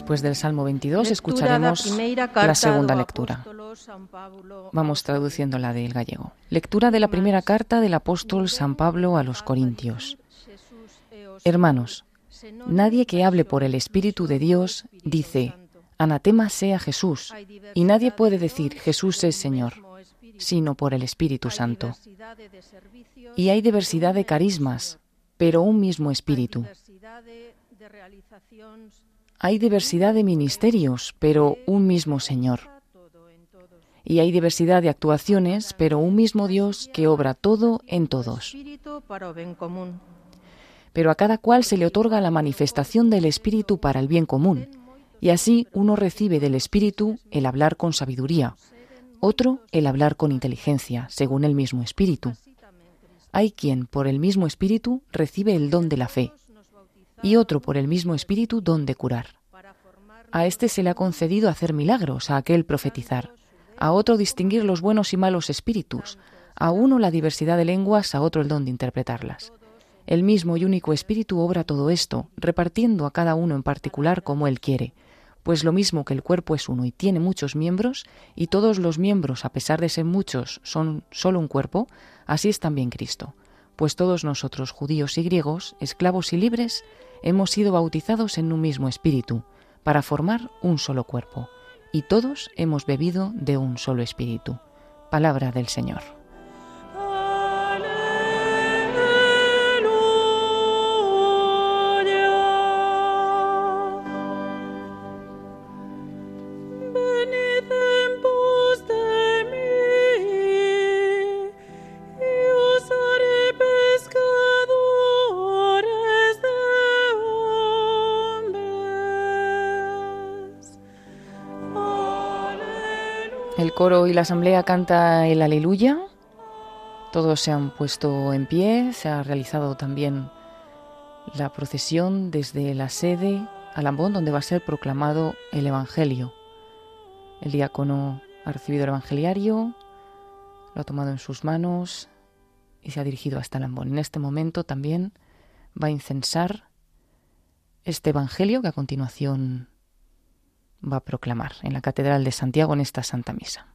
Después del Salmo 22 Lectura escucharemos la segunda lectura. Vamos traduciendo la del gallego. Lectura de la primera carta del apóstol San Pablo a los Corintios. Hermanos, nadie que hable por el Espíritu de Dios dice, anatema sea Jesús, y nadie puede decir Jesús es Señor, sino por el Espíritu Santo. Y hay diversidad de carismas, pero un mismo Espíritu. Hay diversidad de ministerios, pero un mismo Señor. Y hay diversidad de actuaciones, pero un mismo Dios que obra todo en todos. Pero a cada cual se le otorga la manifestación del Espíritu para el bien común. Y así uno recibe del Espíritu el hablar con sabiduría, otro el hablar con inteligencia, según el mismo Espíritu. Hay quien por el mismo Espíritu recibe el don de la fe, y otro por el mismo Espíritu don de curar. A este se le ha concedido hacer milagros, a aquel profetizar, a otro distinguir los buenos y malos espíritus, a uno la diversidad de lenguas, a otro el don de interpretarlas. El mismo y único Espíritu obra todo esto, repartiendo a cada uno en particular como Él quiere, pues lo mismo que el cuerpo es uno y tiene muchos miembros, y todos los miembros, a pesar de ser muchos, son solo un cuerpo, así es también Cristo. Pues todos nosotros, judíos y griegos, esclavos y libres, hemos sido bautizados en un mismo Espíritu, para formar un solo cuerpo, y todos hemos bebido de un solo Espíritu. Palabra del Señor. El coro y la asamblea canta el aleluya. Todos se han puesto en pie. Se ha realizado también la procesión desde la sede a Lambón, donde va a ser proclamado el Evangelio. El diácono ha recibido el Evangeliario, lo ha tomado en sus manos y se ha dirigido hasta Lambón. En este momento también va a incensar este Evangelio que a continuación va a proclamar en la Catedral de Santiago en esta Santa Misa.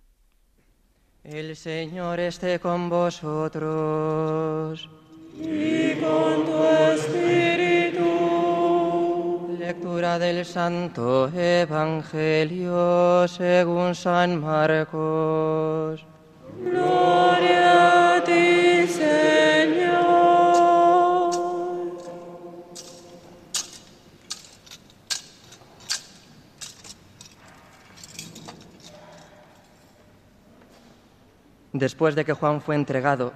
El Señor esté con vosotros. Y con tu espíritu. Lectura del Santo Evangelio según San Marcos. Gloria a ti, Señor. Después de que Juan fue entregado,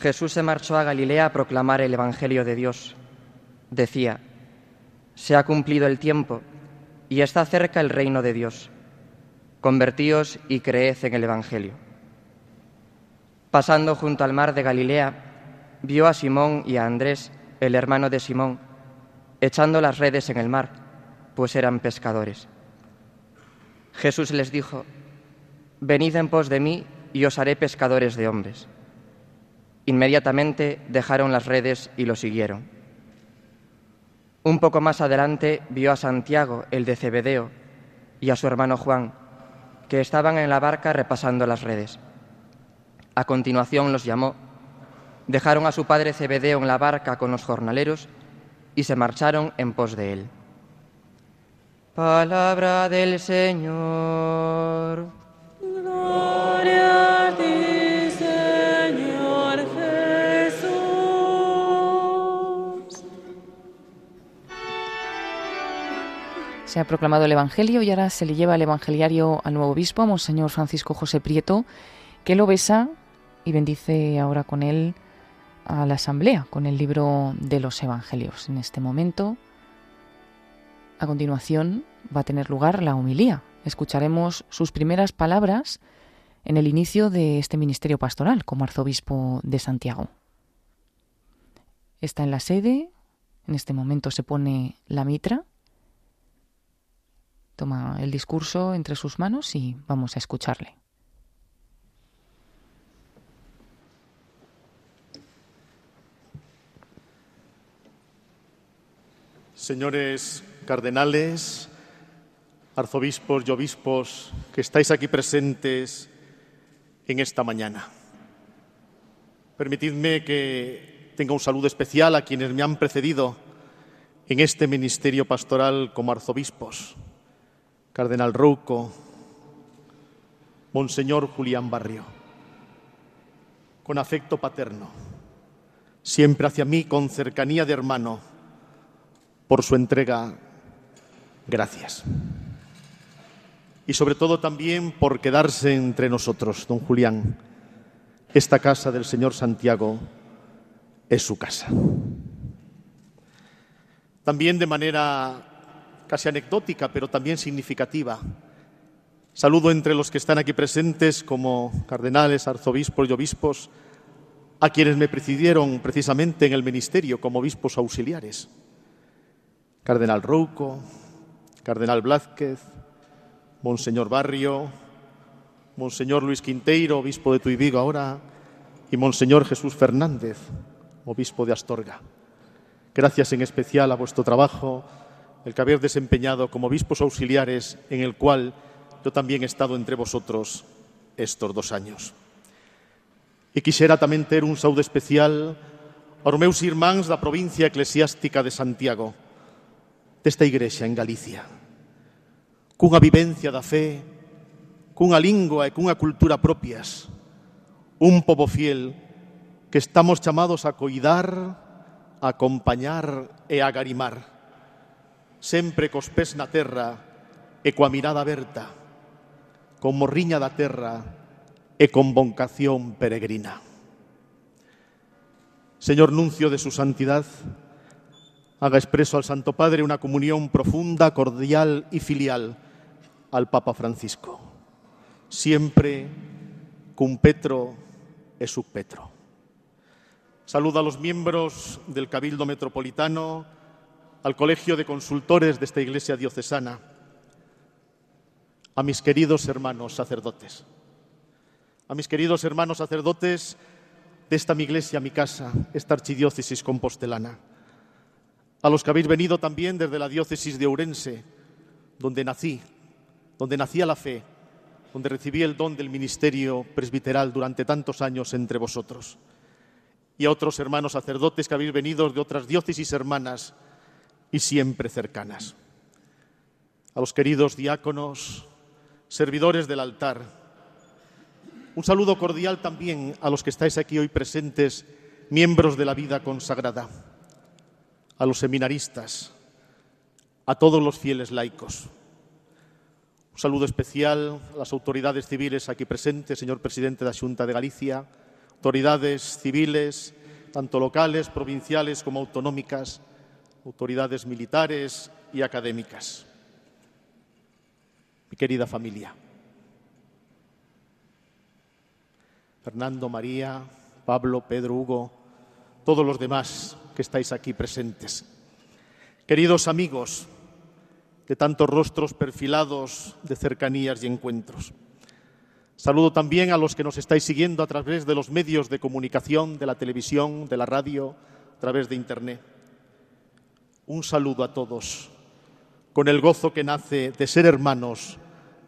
Jesús se marchó a Galilea a proclamar el Evangelio de Dios. Decía, se ha cumplido el tiempo y está cerca el reino de Dios. Convertíos y creed en el Evangelio. Pasando junto al mar de Galilea, vio a Simón y a Andrés, el hermano de Simón, echando las redes en el mar, pues eran pescadores. Jesús les dijo, Venid en pos de mí y os haré pescadores de hombres. Inmediatamente dejaron las redes y lo siguieron. Un poco más adelante vio a Santiago, el de Cebedeo, y a su hermano Juan, que estaban en la barca repasando las redes. A continuación los llamó, dejaron a su padre Cebedeo en la barca con los jornaleros y se marcharon en pos de él. Palabra del Señor. Gloria Se ha proclamado el Evangelio y ahora se le lleva el Evangeliario al nuevo obispo, a Monseñor Francisco José Prieto, que lo besa y bendice ahora con él a la Asamblea, con el libro de los Evangelios. En este momento, a continuación, va a tener lugar la homilía. Escucharemos sus primeras palabras en el inicio de este ministerio pastoral como arzobispo de Santiago. Está en la sede, en este momento se pone la mitra, toma el discurso entre sus manos y vamos a escucharle. Señores cardenales, arzobispos y obispos que estáis aquí presentes en esta mañana. Permitidme que tenga un saludo especial a quienes me han precedido en este ministerio pastoral como arzobispos. Cardenal Rouco, Monseñor Julián Barrio. Con afecto paterno, siempre hacia mí con cercanía de hermano, por su entrega, gracias. Y sobre todo también por quedarse entre nosotros, don Julián. Esta casa del señor Santiago es su casa. También de manera casi anecdótica, pero también significativa. Saludo entre los que están aquí presentes como cardenales, arzobispos y obispos, a quienes me precedieron precisamente en el ministerio como obispos auxiliares. Cardenal Rouco, Cardenal Blázquez, Monseñor Barrio, Monseñor Luis Quinteiro, obispo de Tuibigo ahora, y Monseñor Jesús Fernández, obispo de Astorga. Gracias en especial a vuestro trabajo, el que habéis desempeñado como obispos auxiliares, en el cual yo también he estado entre vosotros estos dos años. E quixera tamén ter un saúde especial aos meus irmáns da provincia eclesiástica de Santiago, desta igrexa en Galicia, cunha vivencia da fe, cunha lingua e cunha cultura propias, un pobo fiel que estamos chamados a coidar, a acompañar e a garimar sempre cos pés na terra e coa mirada aberta, con morriña da terra e con vocación peregrina. Señor Nuncio de su Santidad, haga expreso al Santo Padre una comunión profunda, cordial y filial al Papa Francisco, siempre cum Petro e sub Petro. Saluda a los miembros del Cabildo Metropolitano, al Colegio de Consultores de esta Iglesia Diocesana, a mis queridos hermanos sacerdotes, a mis queridos hermanos sacerdotes de esta mi iglesia, mi casa, esta archidiócesis compostelana, a los que habéis venido también desde la diócesis de Ourense, donde nací, donde nacía la fe, donde recibí el don del ministerio presbiteral durante tantos años entre vosotros, y a otros hermanos sacerdotes que habéis venido de otras diócesis hermanas y siempre cercanas, a los queridos diáconos, servidores del altar, un saludo cordial también a los que estáis aquí hoy presentes, miembros de la vida consagrada, a los seminaristas, a todos los fieles laicos. Un saludo especial a las autoridades civiles aquí presentes, señor presidente de la Junta de Galicia, autoridades civiles, tanto locales, provinciales como autonómicas, autoridades militares y académicas. Mi querida familia. Fernando, María, Pablo, Pedro, Hugo, todos los demás que estáis aquí presentes. queridos amigos de tantos rostros perfilados de cercanías y encuentros. Saludo también a los que nos estáis siguiendo a través de los medios de comunicación, de la televisión, de la radio, a través de Internet. Un saludo a todos, con el gozo que nace de ser hermanos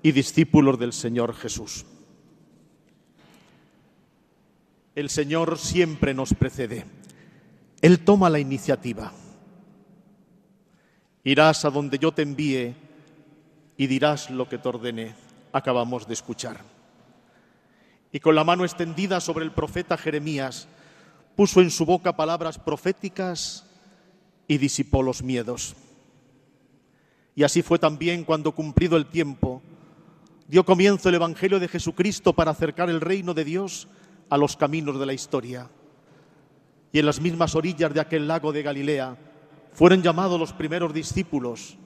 y discípulos del Señor Jesús. El Señor siempre nos precede. Él toma la iniciativa. Irás a donde yo te envíe y dirás lo que te ordené. Acabamos de escuchar. Y con la mano extendida sobre el profeta Jeremías, puso en su boca palabras proféticas y disipó los miedos. Y así fue también cuando, cumplido el tiempo, dio comienzo el Evangelio de Jesucristo para acercar el reino de Dios a los caminos de la historia. Y en las mismas orillas de aquel lago de Galilea fueron llamados los primeros discípulos,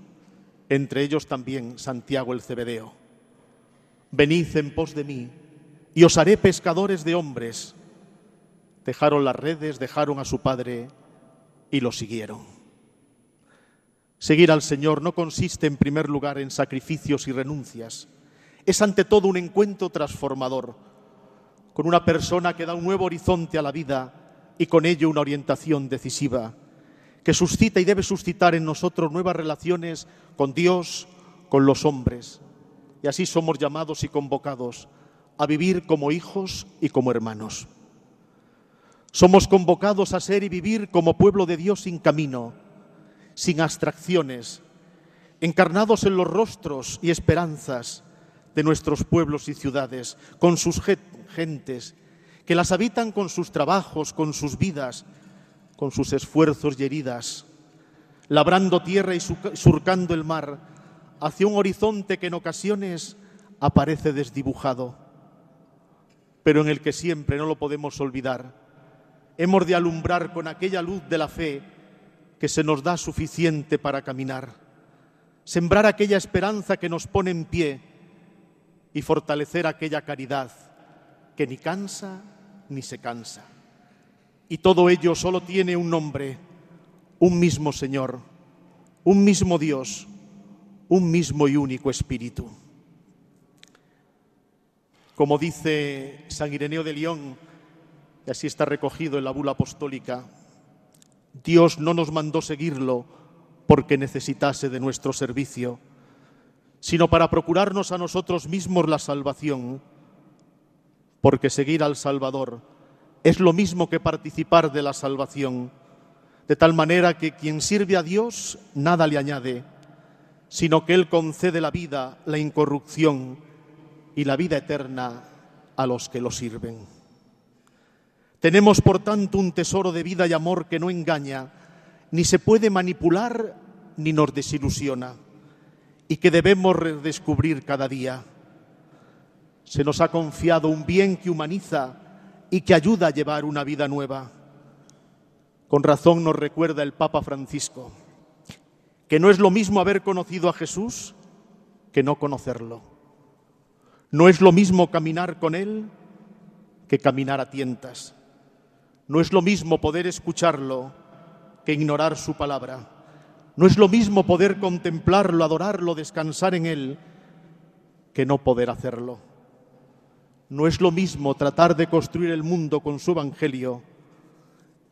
entre ellos también Santiago el Cebedeo. Venid en pos de mí y os haré pescadores de hombres. Dejaron las redes, dejaron a su padre y lo siguieron. Seguir al Señor no consiste en primer lugar en sacrificios y renuncias. Es ante todo un encuentro transformador con una persona que da un nuevo horizonte a la vida y con ello una orientación decisiva, que suscita y debe suscitar en nosotros nuevas relaciones con Dios, con los hombres. Y así somos llamados y convocados a vivir como hijos y como hermanos. Somos convocados a ser y vivir como pueblo de Dios sin camino, sin abstracciones, encarnados en los rostros y esperanzas de nuestros pueblos y ciudades, con sus gentes, que las habitan con sus trabajos, con sus vidas, con sus esfuerzos y heridas, labrando tierra y surcando el mar hacia un horizonte que en ocasiones aparece desdibujado, pero en el que siempre no lo podemos olvidar. Hemos de alumbrar con aquella luz de la fe que se nos da suficiente para caminar, sembrar aquella esperanza que nos pone en pie y fortalecer aquella caridad que ni cansa ni se cansa. Y todo ello solo tiene un nombre, un mismo Señor, un mismo Dios, un mismo y único Espíritu. Como dice San Ireneo de León, y así está recogido en la bula apostólica, Dios no nos mandó seguirlo porque necesitase de nuestro servicio, sino para procurarnos a nosotros mismos la salvación, porque seguir al Salvador es lo mismo que participar de la salvación, de tal manera que quien sirve a Dios nada le añade, sino que Él concede la vida, la incorrupción y la vida eterna a los que lo sirven. Tenemos, por tanto, un tesoro de vida y amor que no engaña, ni se puede manipular ni nos desilusiona y que debemos redescubrir cada día. Se nos ha confiado un bien que humaniza y que ayuda a llevar una vida nueva. Con razón nos recuerda el Papa Francisco que no es lo mismo haber conocido a Jesús que no conocerlo. No es lo mismo caminar con Él que caminar a tientas. No es lo mismo poder escucharlo que ignorar su palabra. No es lo mismo poder contemplarlo, adorarlo, descansar en Él, que no poder hacerlo. No es lo mismo tratar de construir el mundo con su Evangelio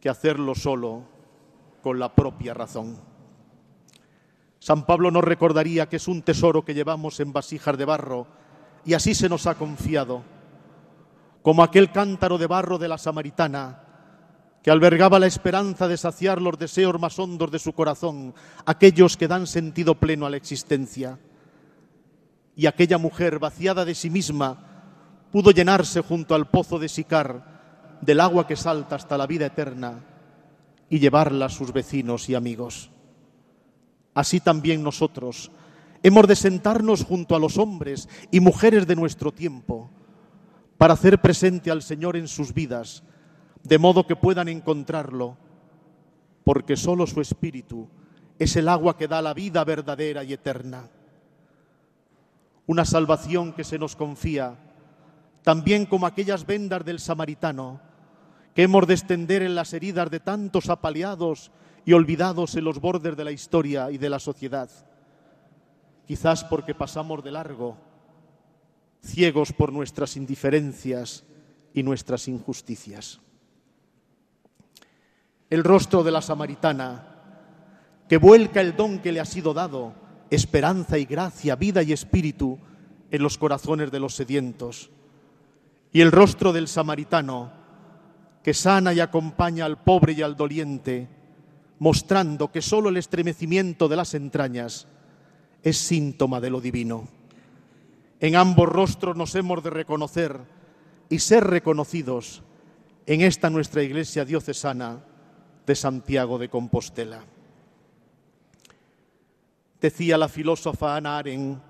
que hacerlo solo con la propia razón. San Pablo nos recordaría que es un tesoro que llevamos en vasijas de barro y así se nos ha confiado, como aquel cántaro de barro de la samaritana que albergaba la esperanza de saciar los deseos más hondos de su corazón, aquellos que dan sentido pleno a la existencia. Y aquella mujer, vaciada de sí misma, pudo llenarse junto al pozo de Sicar del agua que salta hasta la vida eterna y llevarla a sus vecinos y amigos. Así también nosotros hemos de sentarnos junto a los hombres y mujeres de nuestro tiempo para hacer presente al Señor en sus vidas, de modo que puedan encontrarlo, porque solo su Espíritu es el agua que da la vida verdadera y eterna. Una salvación que se nos confía, también como aquellas vendas del samaritano, que hemos de extender en las heridas de tantos apaleados y olvidados en los bordes de la historia y de la sociedad. Quizás porque pasamos de largo, ciegos por nuestras indiferencias y nuestras injusticias. El rostro de la samaritana, que vuelca el don que le ha sido dado, esperanza y gracia, vida y espíritu, en los corazones de los sedientos. Y el rostro del samaritano, que sana y acompaña al pobre y al doliente, mostrando que sólo el estremecimiento de las entrañas es síntoma de lo divino. En ambos rostros nos hemos de reconocer y ser reconocidos en esta nuestra iglesia diocesana de Santiago de Compostela. Decía la filósofa Ana Aren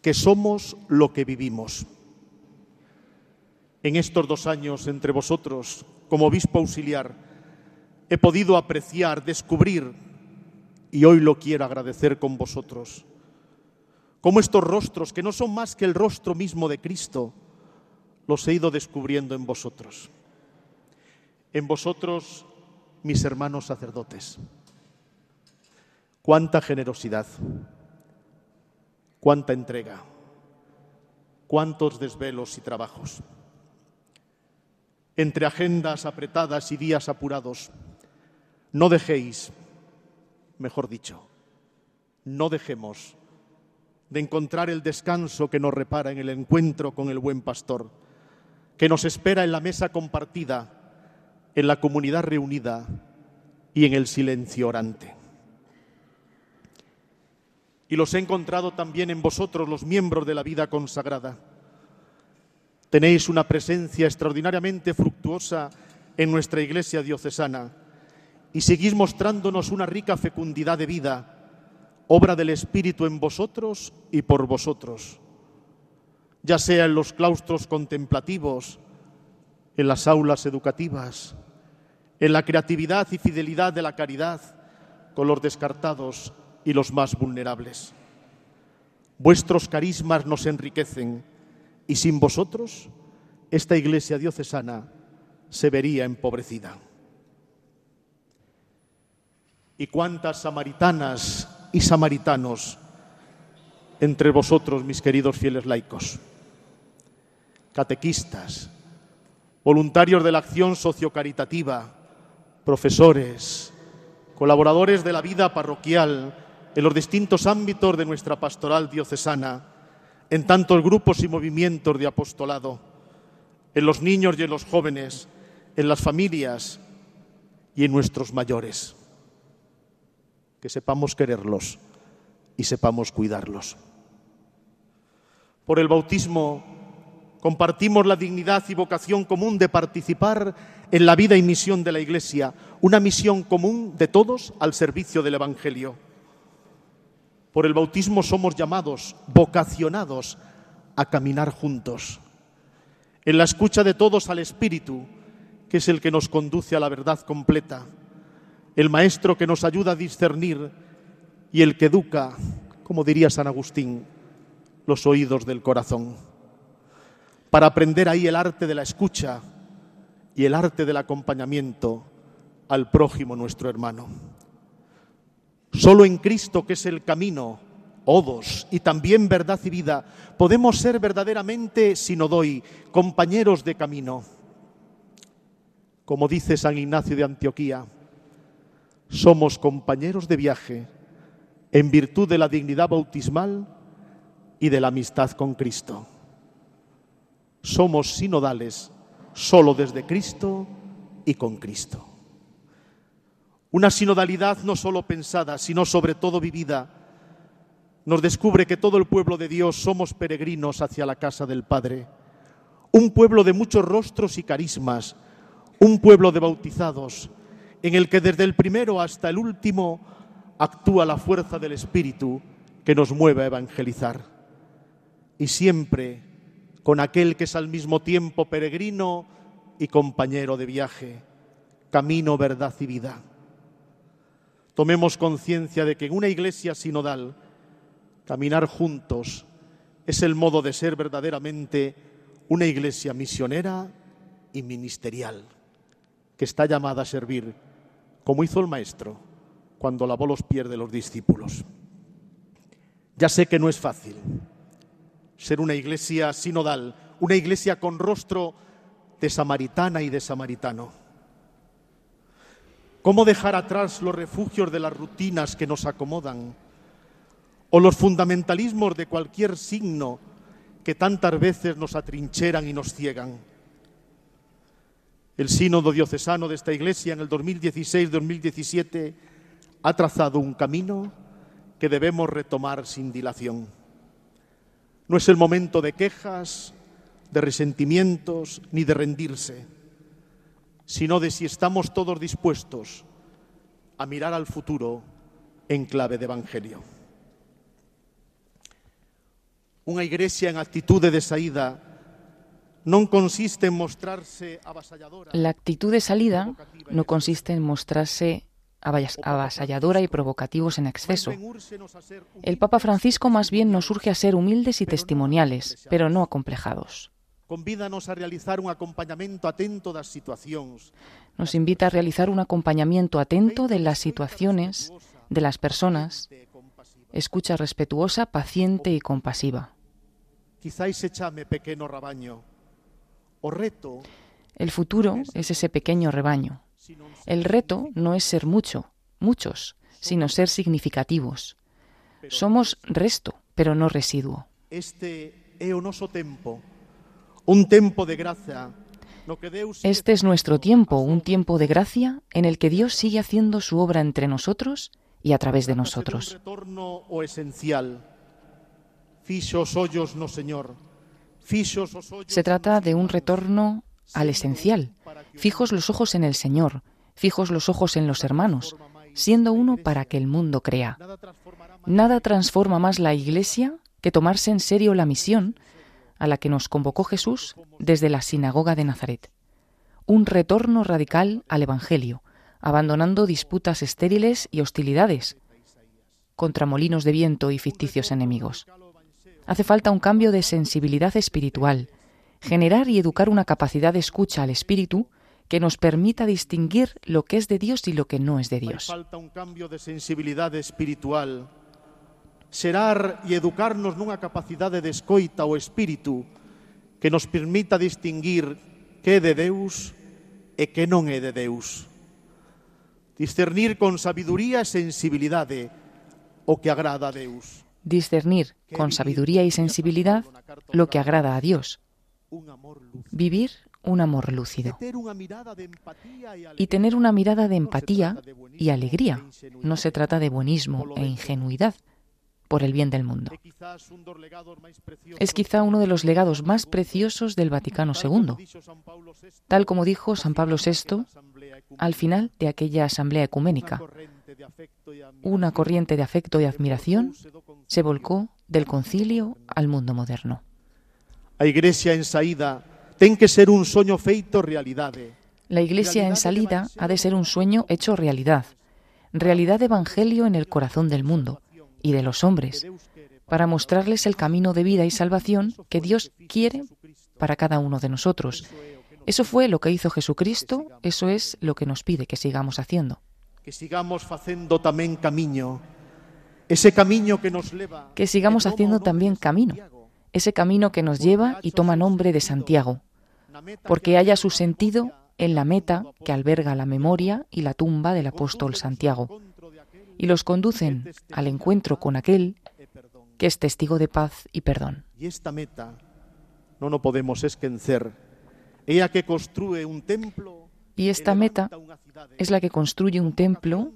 que somos lo que vivimos. En estos dos años entre vosotros, como obispo auxiliar, he podido apreciar, descubrir, y hoy lo quiero agradecer con vosotros, cómo estos rostros, que no son más que el rostro mismo de Cristo, los he ido descubriendo en vosotros. En vosotros, mis hermanos sacerdotes. Cuánta generosidad, cuánta entrega, cuántos desvelos y trabajos. Entre agendas apretadas y días apurados, no dejéis, mejor dicho, no dejemos de encontrar el descanso que nos repara en el encuentro con el buen pastor, que nos espera en la mesa compartida, en la comunidad reunida y en el silencio orante. Y los he encontrado también en vosotros, los miembros de la vida consagrada. Tenéis una presencia extraordinariamente fructuosa en nuestra iglesia diocesana y seguís mostrándonos una rica fecundidad de vida obra del Espíritu en vosotros y por vosotros, ya sea en los claustros contemplativos, en las aulas educativas, en la creatividad y fidelidad de la caridad con los descartados y los más vulnerables. Vuestros carismas nos enriquecen y sin vosotros esta iglesia diocesana se vería empobrecida. Y cuántas samaritanas y samaritanos entre vosotros, mis queridos fieles laicos, catequistas, voluntarios de la acción sociocaritativa, profesores, colaboradores de la vida parroquial en los distintos ámbitos de nuestra pastoral diocesana, en tantos grupos y movimientos de apostolado, en los niños y en los jóvenes, en las familias y en nuestros mayores que sepamos quererlos y sepamos cuidarlos. Por el bautismo compartimos la dignidad y vocación común de participar en la vida y misión de la Iglesia, una misión común de todos al servicio del Evangelio. Por el bautismo somos llamados, vocacionados a caminar juntos, en la escucha de todos al Espíritu, que es el que nos conduce a la verdad completa el maestro que nos ayuda a discernir y el que educa, como diría San Agustín, los oídos del corazón, para aprender ahí el arte de la escucha y el arte del acompañamiento al prójimo nuestro hermano. Solo en Cristo, que es el camino, odos y también verdad y vida, podemos ser verdaderamente, si no doy, compañeros de camino. Como dice San Ignacio de Antioquía, somos compañeros de viaje en virtud de la dignidad bautismal y de la amistad con Cristo. Somos sinodales solo desde Cristo y con Cristo. Una sinodalidad no solo pensada, sino sobre todo vivida, nos descubre que todo el pueblo de Dios somos peregrinos hacia la casa del Padre. Un pueblo de muchos rostros y carismas, un pueblo de bautizados, en el que desde el primero hasta el último actúa la fuerza del Espíritu que nos mueve a evangelizar. Y siempre con aquel que es al mismo tiempo peregrino y compañero de viaje, camino, verdad y vida. Tomemos conciencia de que en una iglesia sinodal, caminar juntos es el modo de ser verdaderamente una iglesia misionera y ministerial, que está llamada a servir como hizo el maestro cuando lavó los pies de los discípulos. Ya sé que no es fácil ser una iglesia sinodal, una iglesia con rostro de samaritana y de samaritano. ¿Cómo dejar atrás los refugios de las rutinas que nos acomodan o los fundamentalismos de cualquier signo que tantas veces nos atrincheran y nos ciegan? El sínodo diocesano de esta iglesia en el 2016-2017 ha trazado un camino que debemos retomar sin dilación. No es el momento de quejas, de resentimientos ni de rendirse, sino de si estamos todos dispuestos a mirar al futuro en clave de Evangelio. Una iglesia en actitud de saída no consiste en mostrarse avasalladora. La actitud de salida no consiste en mostrarse avasalladora y provocativos en exceso. El Papa Francisco más bien nos urge a ser humildes y testimoniales, pero no acomplejados. Convídanos a realizar un acompañamiento atento das situacións. Nos invita a realizar un acompañamiento atento de las situaciones, de las personas, escucha respetuosa, paciente y compasiva. Quizáis se chame pequeno rabaño. O reto El futuro es ese pequeño rebaño. El reto no es ser mucho, muchos, sino ser significativos. Somos resto, pero no residuo. este Este es nuestro tiempo, un tiempo de gracia en el que Dios sigue haciendo su obra entre nosotros y a través de nosotros. Se trata de un retorno al esencial, fijos los ojos en el Señor, fijos los ojos en los hermanos, siendo uno para que el mundo crea. Nada transforma más la Iglesia que tomarse en serio la misión a la que nos convocó Jesús desde la sinagoga de Nazaret. Un retorno radical al Evangelio, abandonando disputas estériles y hostilidades contra molinos de viento y ficticios enemigos. Hace falta un cambio de sensibilidad espiritual, generar y educar una capacidad de escucha al espíritu que nos permita distinguir lo que es de Dios y lo que no es de Dios. falta un cambio de sensibilidade espiritual. Serar e educarnos nunha capacidade de escoita o espírito que nos permita distinguir que é de Deus e que non é de Deus. Discernir con sabiduría e sensibilidade o que agrada a Deus. Discernir con sabiduría y sensibilidad lo que agrada a Dios. Vivir un amor lúcido. Y tener una mirada de empatía y alegría. No se trata de buenismo e ingenuidad por el bien del mundo. Es quizá uno de los legados más preciosos del Vaticano II. Tal como dijo San Pablo VI al final de aquella asamblea ecuménica, una corriente de afecto y admiración se volcó del concilio al mundo moderno. A igrexa en saída ten que ser un soño feito realidade. La iglesia en salida ha de ser un sueño hecho realidad, realidad de evangelio en el corazón del mundo y de los hombres, para mostrarles el camino de vida y salvación que Dios quiere para cada uno de nosotros. Eso fue lo que hizo Jesucristo, eso es lo que nos pide que sigamos haciendo. Que sigamos facendo tamén camiño. Ese camiño que nos leva Que sigamos haciendo también camino. Ese camino que nos lleva y toma nombre de Santiago, porque que haya nos su sentido en la meta que alberga la memoria y la tumba del apóstol Santiago, y los conducen al encuentro con aquel que es testigo de paz y perdón. E esta meta non o podemos esquecer. É a que construe un templo Y esta meta es la que construye un templo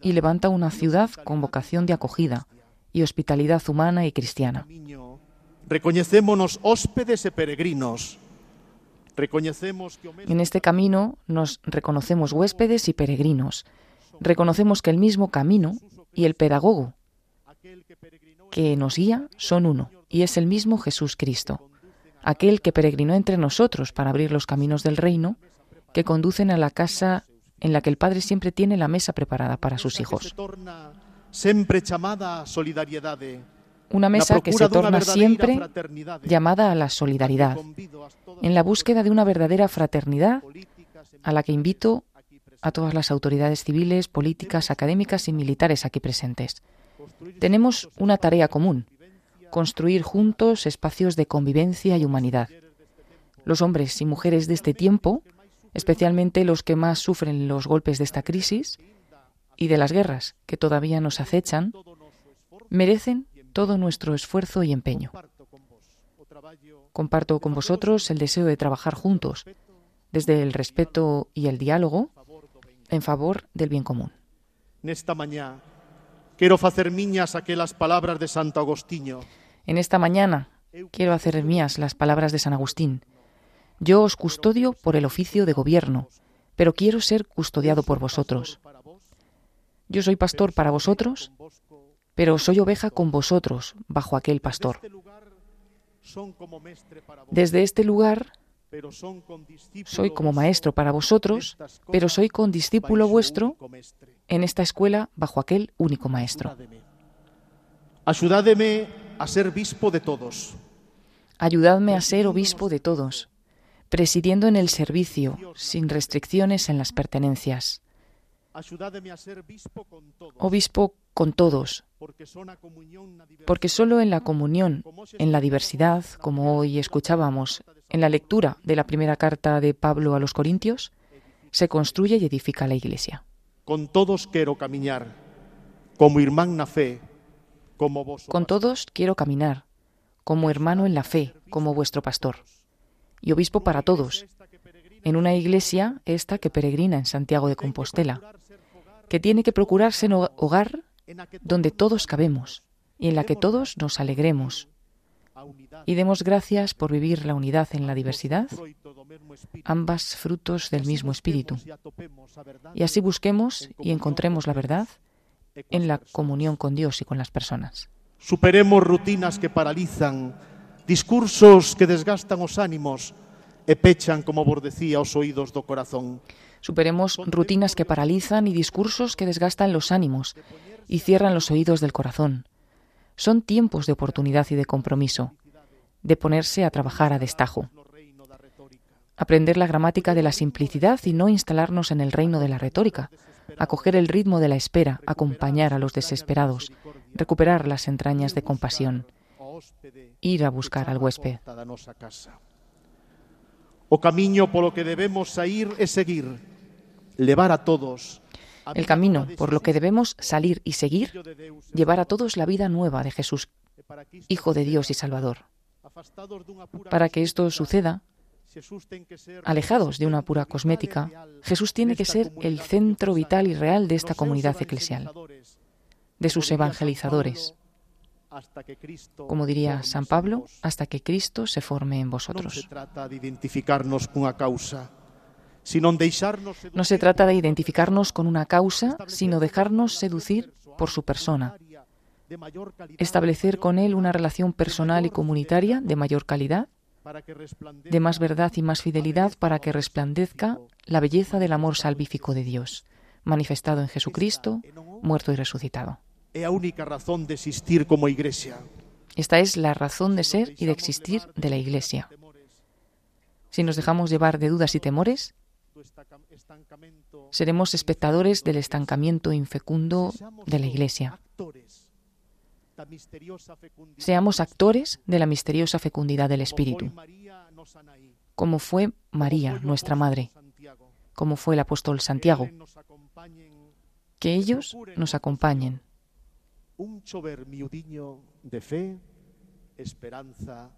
y levanta una ciudad con vocación de acogida y hospitalidad humana y cristiana. Camiño. Recoñecémonos hóspedes e peregrinos. Recoñecemos que En este camino nos reconocemos huéspedes y peregrinos. Reconocemos que el mismo camino y el pedagogo que nos guía son uno, y es el mismo Jesús Cristo, aquel que peregrinó entre nosotros para abrir los caminos del reino, que conducen a la casa en la que el Padre siempre tiene la mesa preparada para sus hijos. torna sempre chamada a solidariedade. Una na mesa que se torna siempre llamada a la solidaridad, en la búsqueda de una verdadera fraternidad a la que invito a todas las autoridades civiles, políticas, académicas y militares aquí presentes. Tenemos una tarea común, construir juntos espacios de convivencia y humanidad. Los hombres y mujeres de este tiempo, especialmente los que más sufren los golpes de esta crisis y de las guerras que todavía nos acechan, merecen todo nuestro esfuerzo y empeño. Comparto con vosotros el deseo de trabajar juntos, desde el respeto y el diálogo, en favor del bien común. Nesta mañá quero facer miñas aquelas palabras de Santo Agostinho. En esta mañana quiero hacer mías las palabras de San Agustín. Yo os custodio por el oficio de gobierno, pero quiero ser custodiado por vosotros. Yo soy pastor para vosotros, pero soy oveja con vosotros bajo aquel pastor. Desde este lugar soy como maestro para vosotros, pero soy condiscípulo vuestro en esta escuela bajo aquel único maestro. Ayudádeme a ser obispo de todos. Ayudadme a ser obispo de todos, presidiendo en el servicio, sin restricciones en las pertenencias. Ayudádeme a ser obispo con todos. Porque solo en la comunión, en la diversidad, como hoy escuchábamos en la lectura de la primera carta de Pablo a los Corintios, se construye y edifica la Iglesia. Con todos quiero caminar, como irmán na fe, como vos. Con todos quiero caminar, como hermano en la fe, como vuestro pastor. Y obispo para todos, en una iglesia esta que peregrina en Santiago de Compostela, que tiene que procurarse en hogar donde todos cabemos y en la que todos nos alegremos. Y demos gracias por vivir la unidad en la diversidad, ambas frutos del mismo espíritu. Y así busquemos y encontremos la verdad en la comunión con Dios y con las personas. Superemos rutinas que paralizan, discursos que desgastan os ánimos e pechan, como vos decía, os oídos do corazón. Superemos rutinas que paralizan y discursos que desgastan los ánimos y cierran los oídos del corazón. Son tiempos de oportunidad y de compromiso, de ponerse a trabajar a destajo. Aprender la gramática de la simplicidad y no instalarnos en el reino de la retórica, acoger el ritmo de la espera, acompañar a los desesperados, recuperar las entrañas de compasión, ir a buscar al huésped. O camiño polo que debemos sair e seguir, levar a todos el camino por lo que debemos salir y seguir, llevar a todos la vida nueva de Jesús, Hijo de Dios y Salvador. Para que esto suceda, alejados de una pura cosmética, Jesús tiene que ser el centro vital y real de esta comunidad eclesial, de sus evangelizadores, como diría San Pablo, hasta que Cristo se forme en vosotros. se trata de identificarnos cunha causa, no se trata de identificarnos con una causa, sino dejarnos seducir por su persona. Establecer con él una relación personal y comunitaria de mayor calidad, de más verdad y más fidelidad para que resplandezca la belleza del amor salvífico de Dios, manifestado en Jesucristo, muerto y resucitado. Única razón de existir como iglesia. Esta es la razón de ser y de existir de la Iglesia. Si nos dejamos llevar de dudas y temores, seremos espectadores del estancamiento infecundo de la Iglesia. Seamos actores de la misteriosa fecundidad del Espíritu, como fue María, nuestra Madre, como fue el apóstol Santiago. Que ellos nos acompañen. Un chover miudiño de fe, esperanza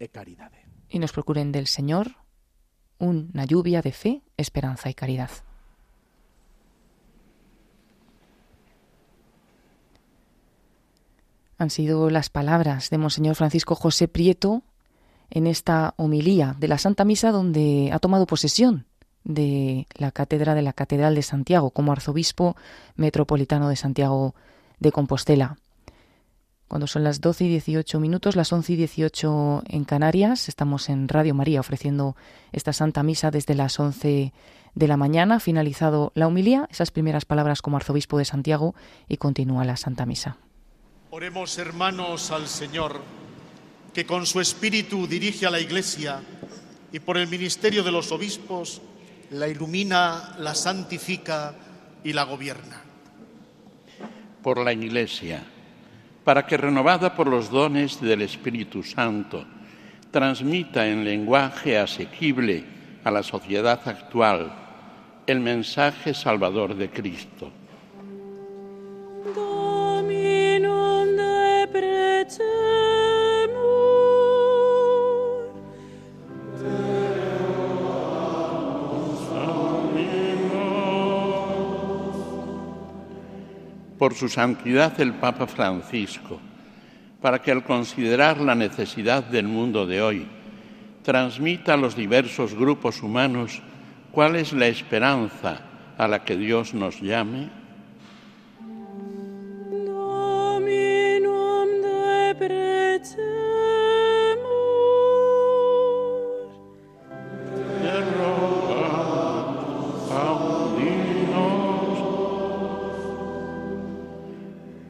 e caridade. Y nos procuren del Señor una lluvia de fe, esperanza y caridad. Han sido las palabras de Monseñor Francisco José Prieto en esta homilía de la Santa Misa donde ha tomado posesión de la cátedra de la Catedral de Santiago como arzobispo metropolitano de Santiago de Compostela. Cuando son las 12 y 18 minutos, las 11 y 18 en Canarias, estamos en Radio María ofreciendo esta Santa Misa desde las 11 de la mañana, finalizado la humilía, esas primeras palabras como arzobispo de Santiago y continúa la Santa Misa. Oremos hermanos al Señor, que con su espíritu dirige a la Iglesia y por el ministerio de los obispos la ilumina, la santifica y la gobierna. Por la Iglesia, para que renovada por los dones del Espíritu Santo, transmita en lenguaje asequible a la sociedad actual el mensaje salvador de Cristo. Por su santidad el Papa Francisco, para que al considerar la necesidad del mundo de hoy, transmita a los diversos grupos humanos cuál es la esperanza a la que Dios nos llame,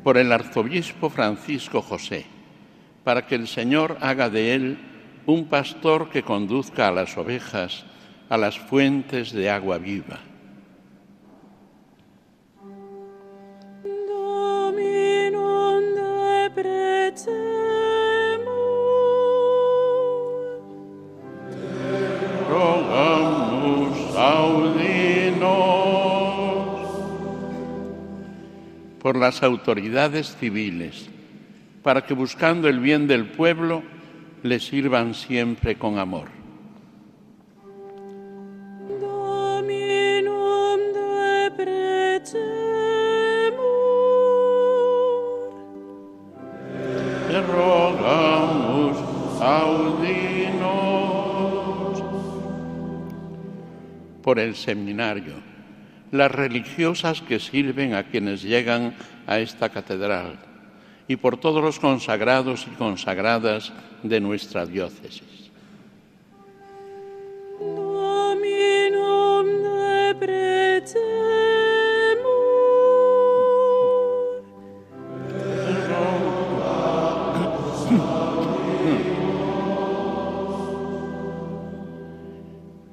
Por el arzobispo Francisco José, para que el Señor haga de él un pastor que conduzca a las ovejas a las fuentes de agua viva. Dominum por las autoridades civiles, para que buscando el bien del pueblo le sirvan siempre con amor. Te rogamos por el seminario, las religiosas que sirven a quienes llegan a esta catedral y por todos los consagrados y consagradas de nuestra diócesis.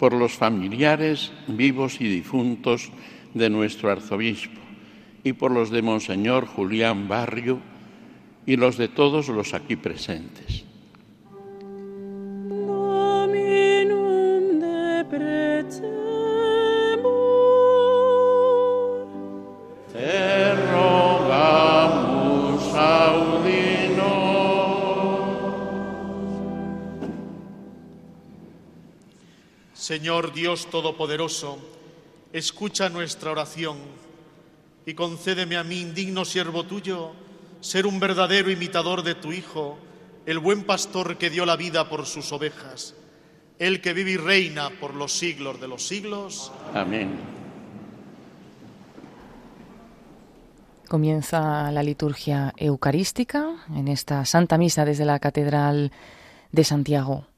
Por los familiares vivos y difuntos de nuestro arzobispo y por los de Monseñor Julián Barrio y los de todos los aquí presentes. Señor Dios Todopoderoso, escucha nuestra oración y concédeme a mí, indigno siervo tuyo, ser un verdadero imitador de tu Hijo, el buen pastor que dio la vida por sus ovejas, el que vive y reina por los siglos de los siglos. Amén. Comienza la liturgia eucarística en esta Santa Misa desde la Catedral de Santiago.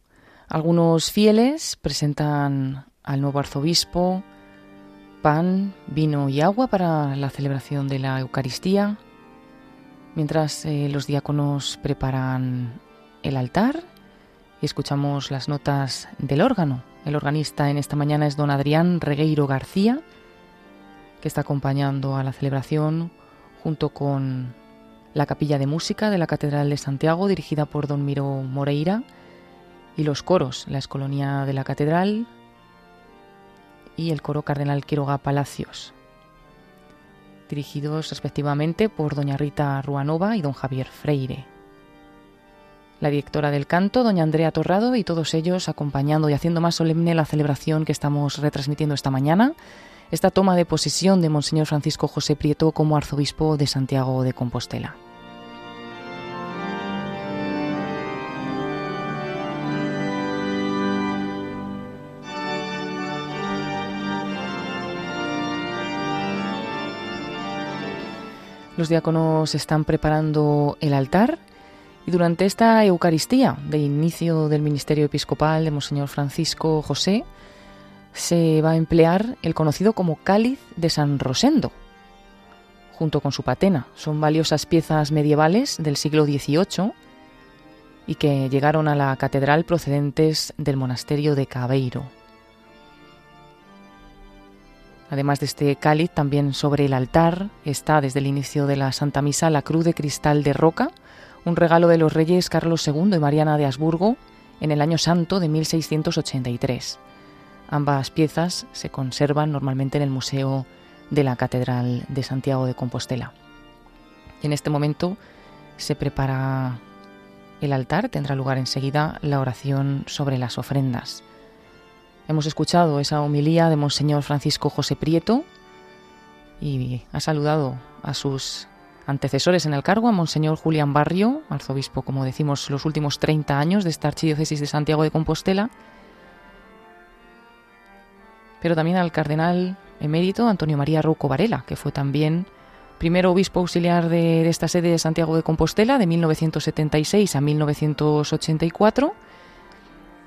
Algunos fieles presentan al nuevo arzobispo pan, vino y agua para la celebración de la Eucaristía, mientras eh, los diáconos preparan el altar y escuchamos las notas del órgano. El organista en esta mañana es don Adrián Regueiro García, que está acompañando a la celebración junto con la capilla de música de la Catedral de Santiago, dirigida por don Miro Moreira, y los coros, la Escolonia de la Catedral y el coro Cardenal Quiroga Palacios, dirigidos respectivamente por doña Rita Ruanova y don Javier Freire. La directora del canto, doña Andrea Torrado, y todos ellos acompañando y haciendo más solemne la celebración que estamos retransmitiendo esta mañana, esta toma de posesión de Monseñor Francisco José Prieto como arzobispo de Santiago de Compostela. Los diáconos están preparando el altar y durante esta Eucaristía de inicio del ministerio episcopal de Monseñor Francisco José se va a emplear el conocido como cáliz de San Rosendo, junto con su patena. Son valiosas piezas medievales del siglo XVIII y que llegaron a la catedral procedentes del monasterio de Cabeiro. Además de este cáliz, también sobre el altar está desde el inicio de la Santa Misa la cruz de cristal de roca, un regalo de los reyes Carlos II y Mariana de Habsburgo en el año santo de 1683. Ambas piezas se conservan normalmente en el Museo de la Catedral de Santiago de Compostela. En este momento se prepara el altar, tendrá lugar enseguida la oración sobre las ofrendas. Hemos escuchado esa homilía de Monseñor Francisco José Prieto y ha saludado a sus antecesores en el cargo, a Monseñor Julián Barrio, arzobispo, como decimos, los últimos 30 años de esta archidiócesis de Santiago de Compostela, pero también al cardenal emérito Antonio María Rouco Varela, que fue también primero obispo auxiliar de, esta sede de Santiago de Compostela de 1976 a 1984.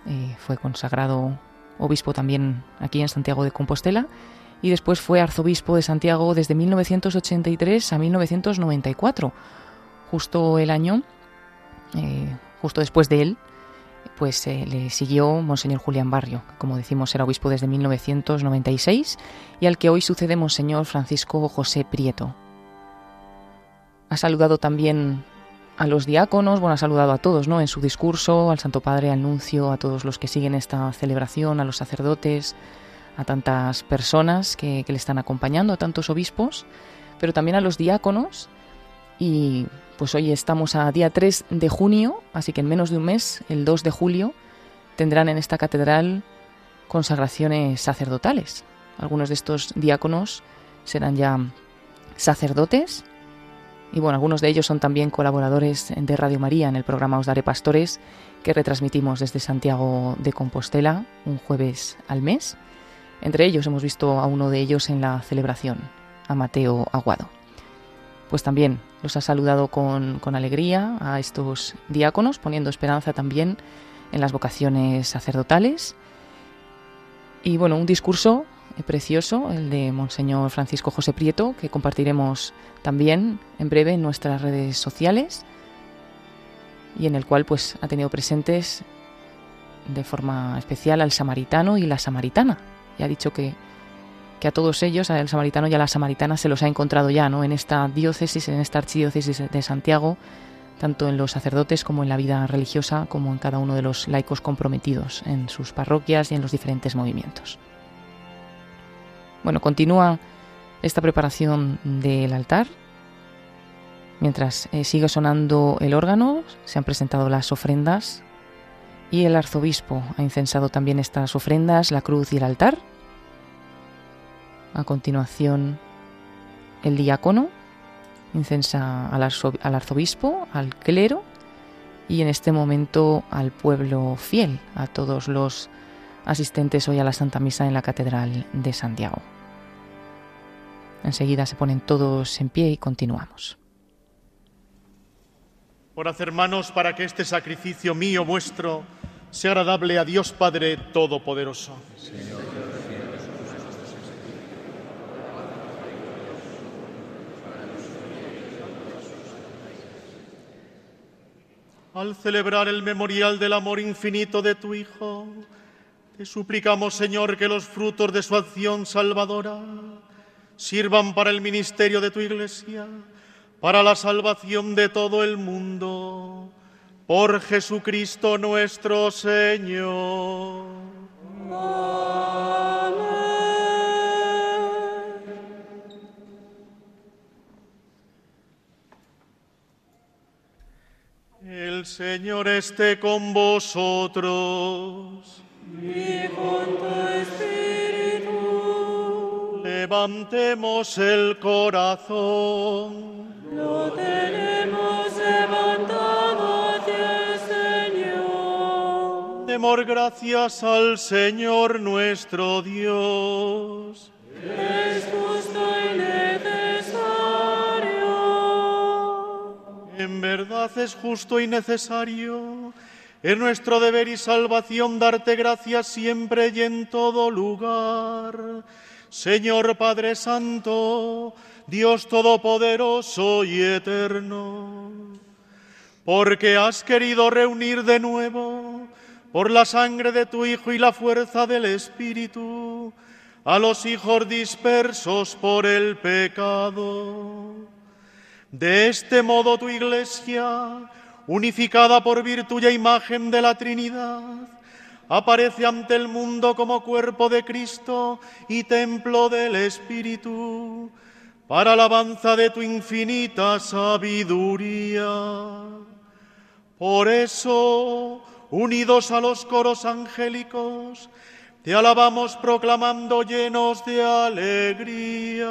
Eh, fue consagrado obispo también aquí en Santiago de Compostela y después fue arzobispo de Santiago desde 1983 a 1994, justo el año, eh, justo después de él, pues eh, le siguió Monseñor Julián Barrio, como decimos era obispo desde 1996 y al que hoy sucede Monseñor Francisco José Prieto. Ha saludado también a los diáconos, bueno, ha saludado a todos, ¿no? En su discurso, al Santo Padre, al Nuncio, a todos los que siguen esta celebración, a los sacerdotes, a tantas personas que, que le están acompañando, a tantos obispos, pero también a los diáconos y pues hoy estamos a día 3 de junio, así que en menos de un mes, el 2 de julio, tendrán en esta catedral consagraciones sacerdotales. Algunos de estos diáconos serán ya sacerdotes y bueno, algunos de ellos son también colaboradores de Radio María en el programa Os Daré Pastores que retransmitimos desde Santiago de Compostela un jueves al mes. Entre ellos hemos visto a uno de ellos en la celebración, a Mateo Aguado pues también los ha saludado con, alegría a estos diáconos, poniendo esperanza también en las vocaciones sacerdotales. Y bueno, un discurso precioso, el de Monseñor Francisco José Prieto, que compartiremos también en breve en nuestras redes sociales y en el cual pues ha tenido presentes de forma especial al samaritano y la samaritana. Y ha dicho que que a todos ellos, al samaritano y a la samaritana, se los ha encontrado ya, ¿no? En esta diócesis, en esta archidiócesis de Santiago, tanto en los sacerdotes como en la vida religiosa, como en cada uno de los laicos comprometidos en sus parroquias y en los diferentes movimientos. Bueno, continúa esta preparación del altar. Mientras eh, sigue sonando el órgano, se han presentado las ofrendas y el arzobispo ha incensado también estas ofrendas, la cruz y el altar a continuación, el diácono incensa al, arzobispo, al clero y en este momento al pueblo fiel, a todos los asistentes hoy a la Santa Misa en la Catedral de Santiago. Enseguida se ponen todos en pie y continuamos. hacer hermanos, para que este sacrificio mío vuestro sea agradable a Dios Padre Todopoderoso. Al celebrar el memorial del amor infinito de tu Hijo, te suplicamos, Señor, que los frutos de su acción salvadora sirvan para el ministerio de tu Iglesia, para la salvación de todo el mundo. Por Jesucristo nuestro Señor. El Señor esté con vosotros. Y con tu espíritu. Levantemos el corazón. Lo tenemos levantado hacia el Señor. Demos gracias al Señor nuestro Dios. Es justo y En verdad es justo y necesario, es nuestro deber y salvación darte gracias siempre y en todo lugar. Señor Padre Santo, Dios Todopoderoso y Eterno, porque has querido reunir de nuevo por la sangre de tu Hijo y la fuerza del Espíritu a los hijos dispersos por el pecado. De este modo tu iglesia, unificada por virtud y imagen de la Trinidad, aparece ante el mundo como cuerpo de Cristo y templo del Espíritu, para alabanza de tu infinita sabiduría. Por eso, unidos a los coros angélicos, te alabamos proclamando llenos de alegría.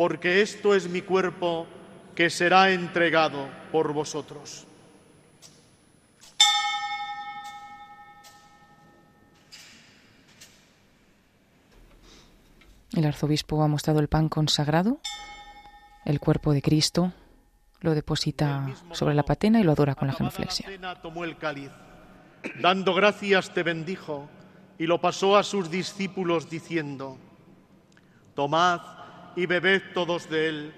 porque esto es mi cuerpo que será entregado por vosotros. El arzobispo ha mostrado el pan consagrado, el cuerpo de Cristo, lo deposita sobre la patena y lo adora con la genuflexión. Tomó el cáliz, dando gracias te bendijo y lo pasó a sus discípulos diciendo, Tomad y bebed todos de él,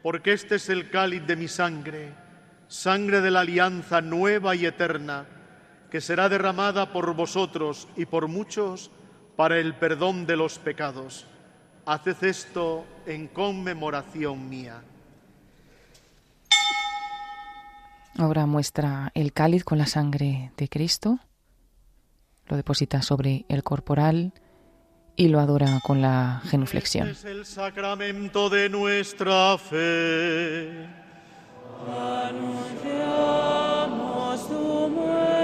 porque este es el cáliz de mi sangre, sangre de la alianza nueva y eterna, que será derramada por vosotros y por muchos para el perdón de los pecados. Haced esto en conmemoración mía. Ahora muestra el cáliz con la sangre de Cristo, lo deposita sobre el corporal y lo adora con la genuflexión. Este es el sacramento de nuestra fe. Anunciamos tu muerte,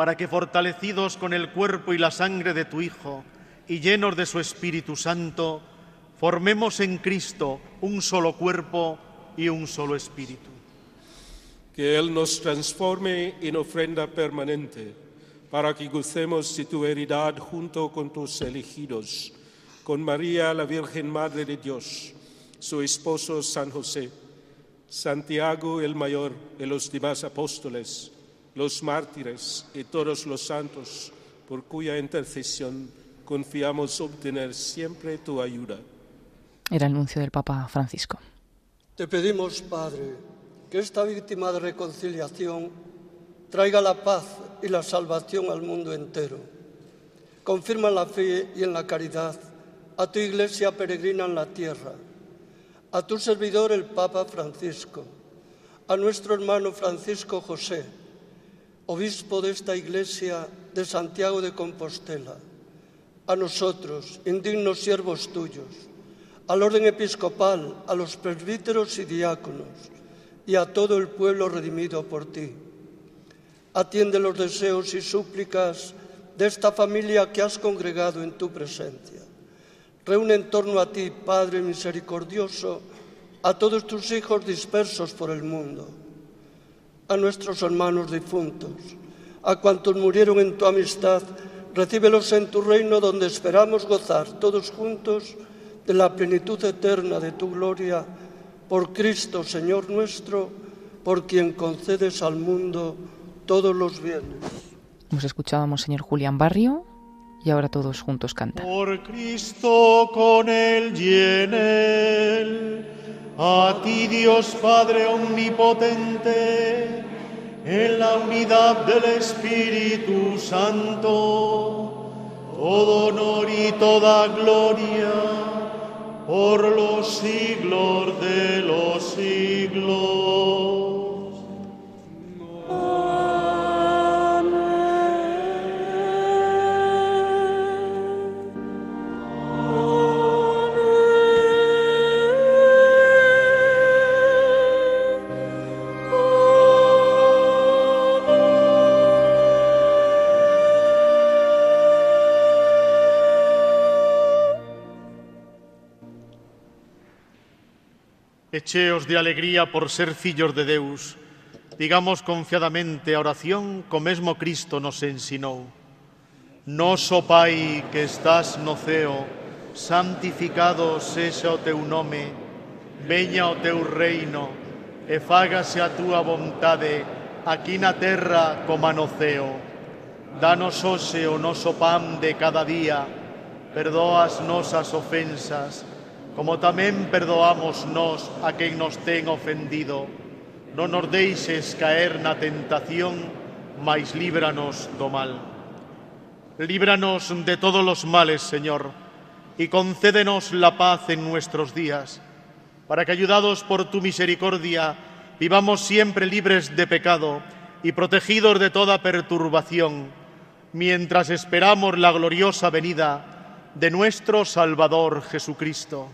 para que fortalecidos con el cuerpo y la sangre de tu Hijo y llenos de su Espíritu Santo, formemos en Cristo un solo cuerpo y un solo espíritu. Que Él nos transforme en ofrenda permanente, para que gocemos de tu heredad junto con tus elegidos, con María, la Virgen Madre de Dios, su esposo San José, Santiago el Mayor y los demás apóstoles, los mártires y todos los santos, por cuya intercesión confiamos obtener siempre tu ayuda. Era el anuncio del Papa Francisco. Te pedimos, Padre, que esta víctima de reconciliación traiga la paz y la salvación al mundo entero. Confirma en la fe y en la caridad a tu iglesia peregrina en la tierra, a tu servidor el Papa Francisco, a nuestro hermano Francisco José, obispo de esta iglesia de Santiago de Compostela, a nosotros, indignos siervos tuyos, al orden episcopal, a los presbíteros y diáconos, y a todo el pueblo redimido por ti. Atiende los deseos y súplicas de esta familia que has congregado en tu presencia. Reúne en torno a ti, Padre misericordioso, a todos tus hijos dispersos por el mundo, a nuestros hermanos difuntos, a cuantos murieron en tu amistad, recíbelos en tu reino donde esperamos gozar todos juntos de la plenitud eterna de tu gloria, por Cristo, Señor nuestro, por quien concedes al mundo todos los bienes. Hemos escuchado a Monseñor Julián Barrio y ahora todos juntos cantan. Por Cristo con él y en él, a ti Dios Padre omnipotente, en la unidad del Espíritu Santo, todo honor y toda gloria por los siglos de los siglos. Echeos cheos de alegría por ser fillos de Deus, digamos confiadamente a oración co mesmo Cristo nos ensinou. Noso Pai que estás no ceo, santificado sexa o teu nome, veña o teu reino, e fágase a túa vontade, aquí na terra como no ceo. Danos hoxe o noso pan de cada día, perdoa as nosas ofensas, como tamén perdoamos nos a quen nos ten ofendido. Non nos deixes caer na tentación, mais líbranos do mal. Líbranos de todos los males, Señor, y concédenos la paz en nuestros días, para que, ayudados por tu misericordia, vivamos siempre libres de pecado y protegidos de toda perturbación, mientras esperamos la gloriosa venida de nuestro Salvador Jesucristo.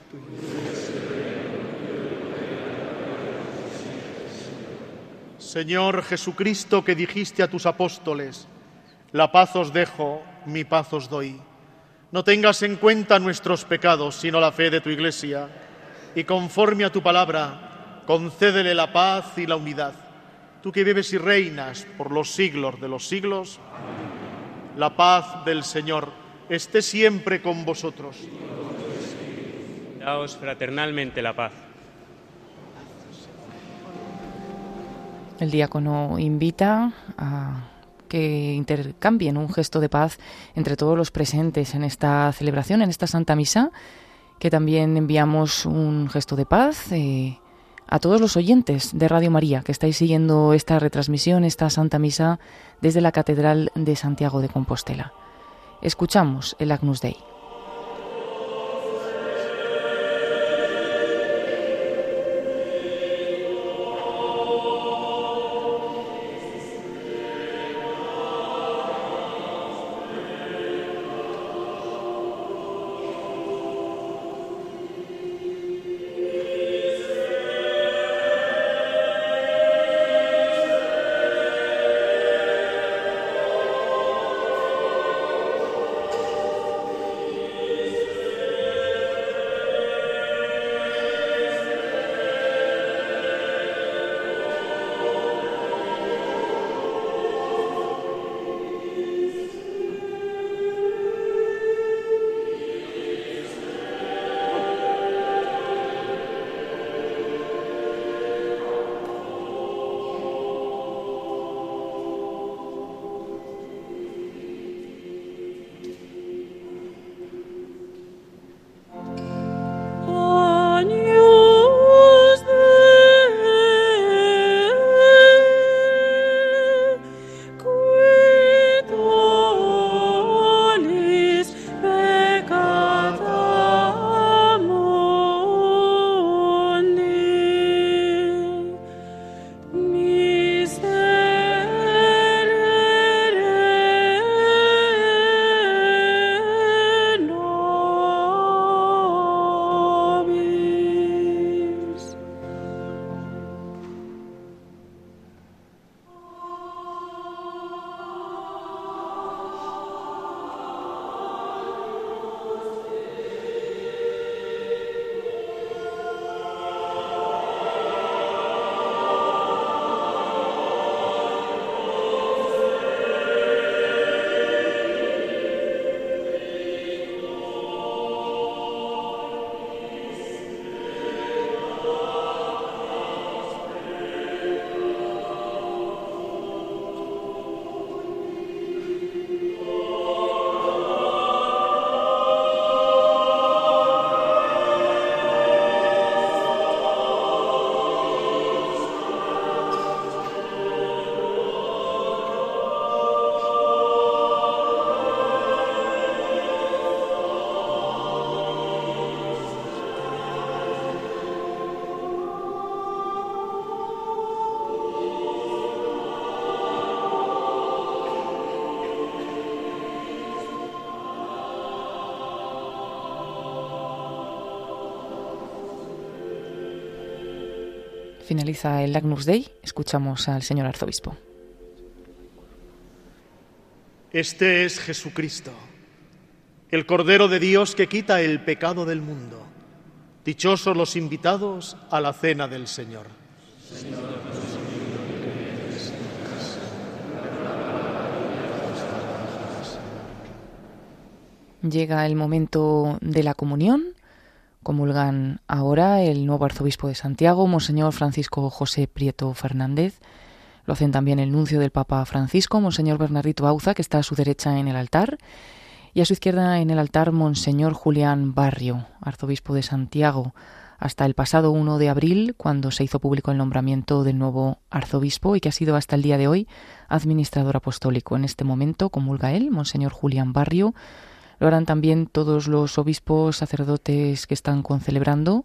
Señor Jesucristo, que dijiste a tus apóstoles, la paz os dejo, mi paz os doy. No tengas en cuenta nuestros pecados, sino la fe de tu Iglesia, y conforme a tu palabra, concédele la paz y la unidad. Tú que vives y reinas por los siglos de los siglos, la paz del Señor esté siempre con vosotros. Daos fraternalmente la paz. El diácono invita a que intercambien un gesto de paz entre todos los presentes en esta celebración, en esta Santa Misa, que también enviamos un gesto de paz eh, a todos los oyentes de Radio María que estáis siguiendo esta retransmisión, esta Santa Misa desde la Catedral de Santiago de Compostela. Escuchamos el Agnus Dei. Finaliza el Agnus Dei, escuchamos al señor arzobispo. Este es Jesucristo, el Cordero de Dios que quita el pecado del mundo. Dichosos los invitados a la cena del Señor. Llega el momento de la comunión. Comulgan ahora el nuevo arzobispo de Santiago, Monseñor Francisco José Prieto Fernández. Lo hacen también el nuncio del Papa Francisco, Monseñor Bernardito Auza, que está a su derecha en el altar. Y a su izquierda en el altar, Monseñor Julián Barrio, arzobispo de Santiago, hasta el pasado 1 de abril, cuando se hizo público el nombramiento del nuevo arzobispo y que ha sido hasta el día de hoy administrador apostólico. En este momento comulga él, Monseñor Julián Barrio. Lo harán también todos los obispos, sacerdotes que están concelebrando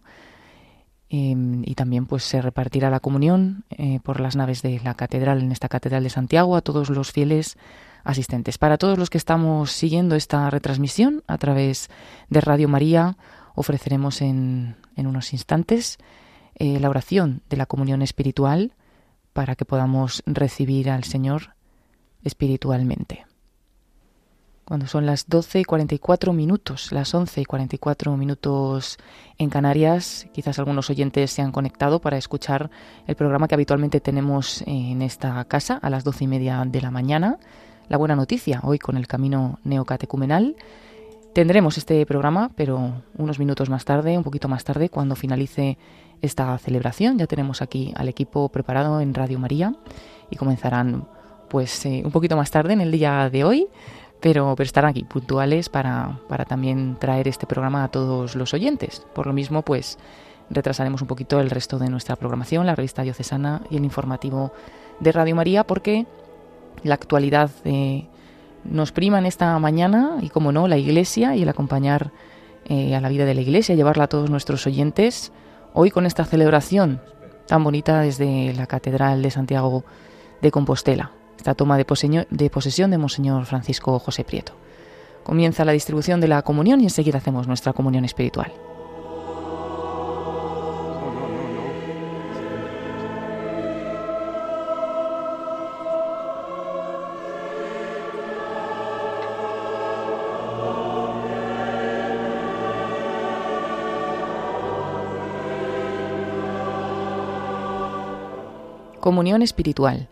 em, y también pues se repartirá la comunión eh, por las naves de la catedral, en esta catedral de Santiago, a todos los fieles asistentes. Para todos los que estamos siguiendo esta retransmisión a través de Radio María, ofreceremos en, en unos instantes eh, la oración de la comunión espiritual para que podamos recibir al Señor espiritualmente. Cuando son las 12 y 44 minutos, las 11 y 44 minutos en Canarias, quizás algunos oyentes se han conectado para escuchar el programa que habitualmente tenemos en esta casa a las 12 y media de la mañana la buena noticia hoy con el camino neocatecumenal. Tendremos este programa, pero unos minutos más tarde, un poquito más tarde, cuando finalice esta celebración. Ya tenemos aquí al equipo preparado en Radio María y comenzarán pues eh, un poquito más tarde en el día de hoy, pero, pero estarán aquí puntuales para, para también traer este programa a todos los oyentes. Por lo mismo, pues retrasaremos un poquito el resto de nuestra programación, la revista diocesana y el informativo de Radio María, porque la actualidad eh, nos prima en esta mañana y, como no, la Iglesia y el acompañar eh, a la vida de la Iglesia, llevarla a todos nuestros oyentes hoy con esta celebración tan bonita desde la Catedral de Santiago de Compostela, esta toma de, de posesión de Monseñor Francisco José Prieto. Comienza la distribución de la comunión y enseguida hacemos nuestra comunión espiritual. Comunión espiritual.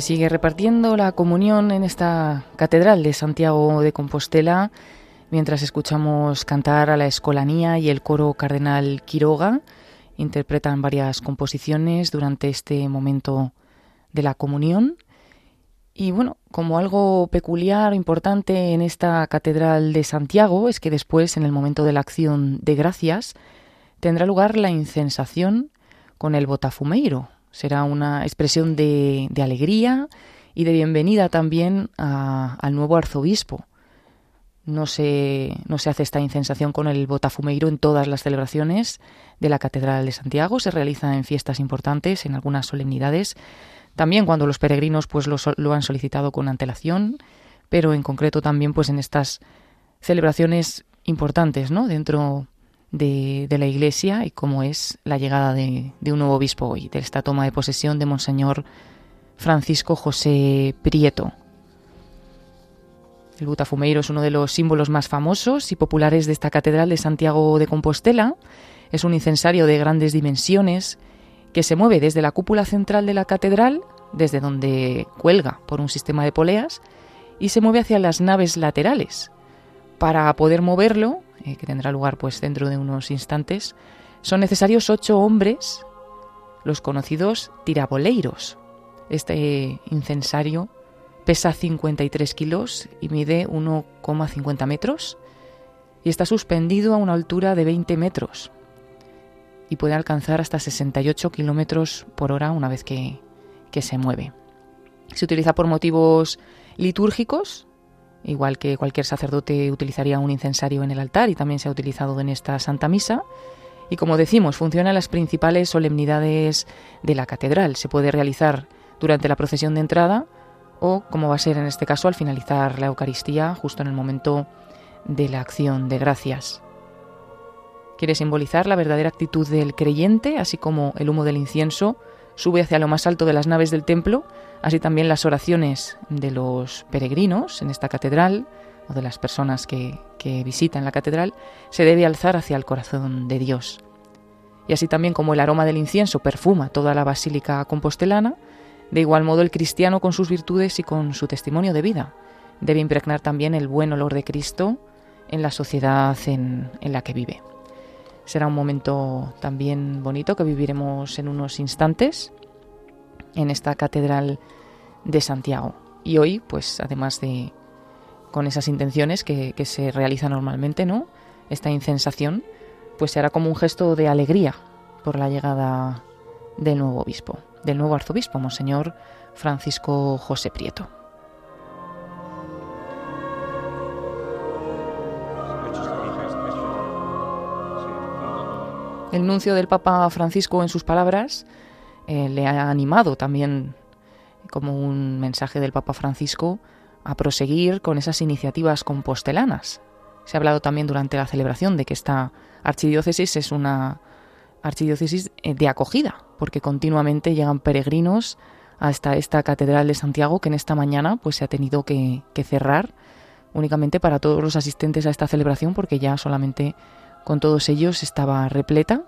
Sigue repartiendo la comunión en esta catedral de Santiago de Compostela mientras escuchamos cantar a la escolanía y el coro cardenal Quiroga. Interpretan varias composiciones durante este momento de la comunión. Y bueno, como algo peculiar, importante en esta catedral de Santiago es que después, en el momento de la acción de gracias, tendrá lugar la incensación con el botafumeiro, Será una expresión de, alegría y de bienvenida también al nuevo arzobispo. No se, no se hace esta incensación con el botafumeiro en todas las celebraciones de la Catedral de Santiago, se realiza en fiestas importantes, en algunas solemnidades, también cuando los peregrinos pues lo, lo han solicitado con antelación, pero en concreto también pues en estas celebraciones importantes, ¿no? Dentro de, la Iglesia y cómo es la llegada de, de un nuevo obispo hoy, de esta toma de posesión de Monseñor Francisco José Prieto. El butafumeiro es uno de los símbolos más famosos y populares de esta catedral de Santiago de Compostela. Es un incensario de grandes dimensiones que se mueve desde la cúpula central de la catedral, desde donde cuelga por un sistema de poleas, y se mueve hacia las naves laterales. Para poder moverlo, eh, que tendrá lugar pues dentro de unos instantes, son necesarios ocho hombres, los conocidos tiraboleiros. Este incensario pesa 53 kilos y mide 1,50 metros y está suspendido a una altura de 20 metros y puede alcanzar hasta 68 kilómetros por hora una vez que, que se mueve. Se utiliza por motivos litúrgicos, igual que cualquier sacerdote utilizaría un incensario en el altar y también se ha utilizado en esta Santa Misa. Y como decimos, funciona en las principales solemnidades de la catedral. Se puede realizar durante la procesión de entrada o, como va a ser en este caso, al finalizar la Eucaristía, justo en el momento de la acción de gracias. Quiere simbolizar la verdadera actitud del creyente, así como el humo del incienso sube hacia lo más alto de las naves del templo, así también las oraciones de los peregrinos en esta catedral o de las personas que, visitan la catedral, se debe alzar hacia el corazón de Dios. Y así también como el aroma del incienso perfuma toda la basílica compostelana, de igual modo el cristiano con sus virtudes y con su testimonio de vida debe impregnar también el buen olor de Cristo en la sociedad en la que vive. Será un momento también bonito que viviremos en unos instantes en esta catedral de Santiago. Y hoy, pues además de con esas intenciones que, se realiza normalmente, ¿no? Esta incensación, pues se hará como un gesto de alegría por la llegada del nuevo obispo, del nuevo arzobispo, Monseñor Francisco José Prieto. El nuncio del Papa Francisco en sus palabras eh, le ha animado también como un mensaje del Papa Francisco a proseguir con esas iniciativas compostelanas. Se ha hablado también durante la celebración de que esta archidiócesis es una archidiócesis eh, de acogida, porque continuamente llegan peregrinos hasta esta catedral de Santiago que en esta mañana pues se ha tenido que, que cerrar únicamente para todos los asistentes a esta celebración porque ya solamente con todos ellos estaba repleta,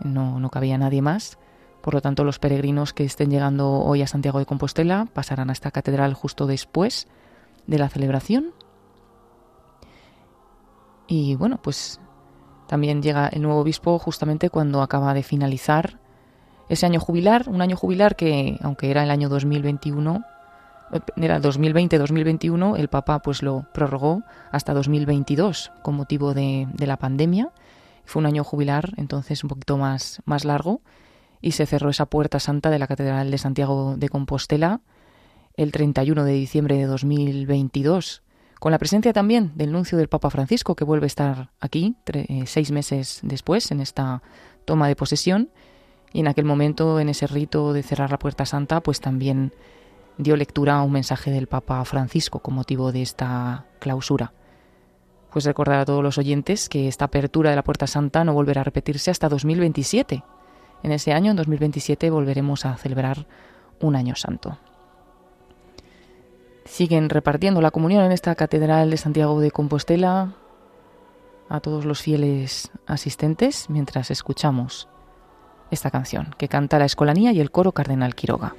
no, no cabía nadie más. Por lo tanto, los peregrinos que estén llegando hoy a Santiago de Compostela pasarán a esta catedral justo después de la celebración. Y bueno, pues también llega el nuevo obispo justamente cuando acaba de finalizar ese año jubilar, un año jubilar que, aunque era el año 2021, era 2020-2021, el Papa pues lo prorrogó hasta 2022 con motivo de, de, la pandemia. Fue un año jubilar, entonces un poquito más, más largo, y se cerró esa puerta santa de la Catedral de Santiago de Compostela el 31 de diciembre de 2022, con la presencia también del nuncio del Papa Francisco, que vuelve a estar aquí seis meses después, en esta toma de posesión, y en aquel momento, en ese rito de cerrar la puerta santa, pues también dio lectura a un mensaje del Papa Francisco con motivo de esta clausura. Pues recordar a todos los oyentes que esta apertura de la Puerta Santa no volverá a repetirse hasta 2027. En ese año, en 2027, volveremos a celebrar un año santo. Siguen repartiendo la comunión en esta Catedral de Santiago de Compostela a todos los fieles asistentes mientras escuchamos esta canción que canta la Escolanía y el coro Cardenal Quiroga.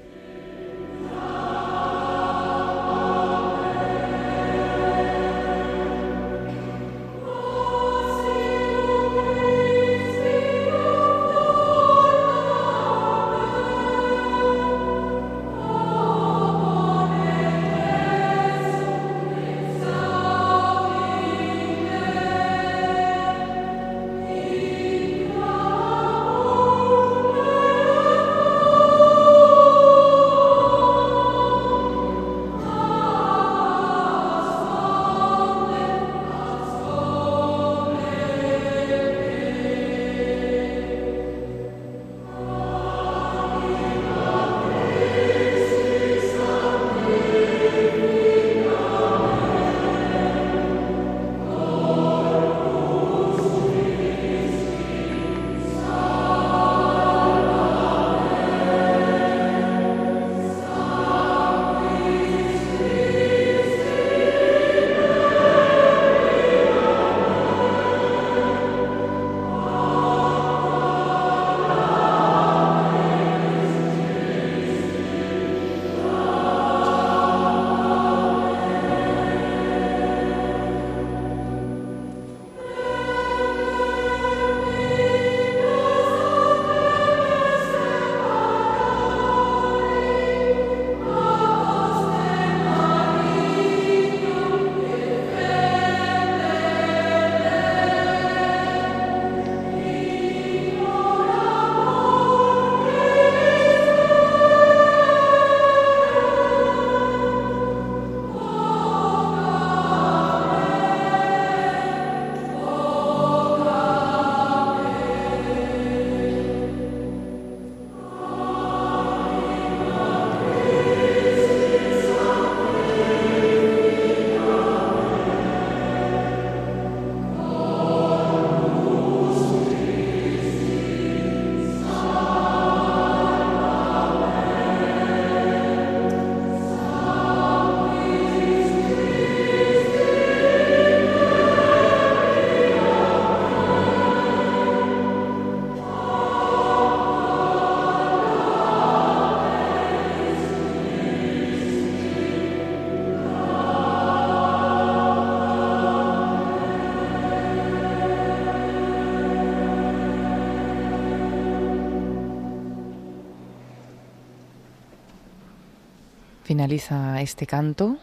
Finaliza este canto.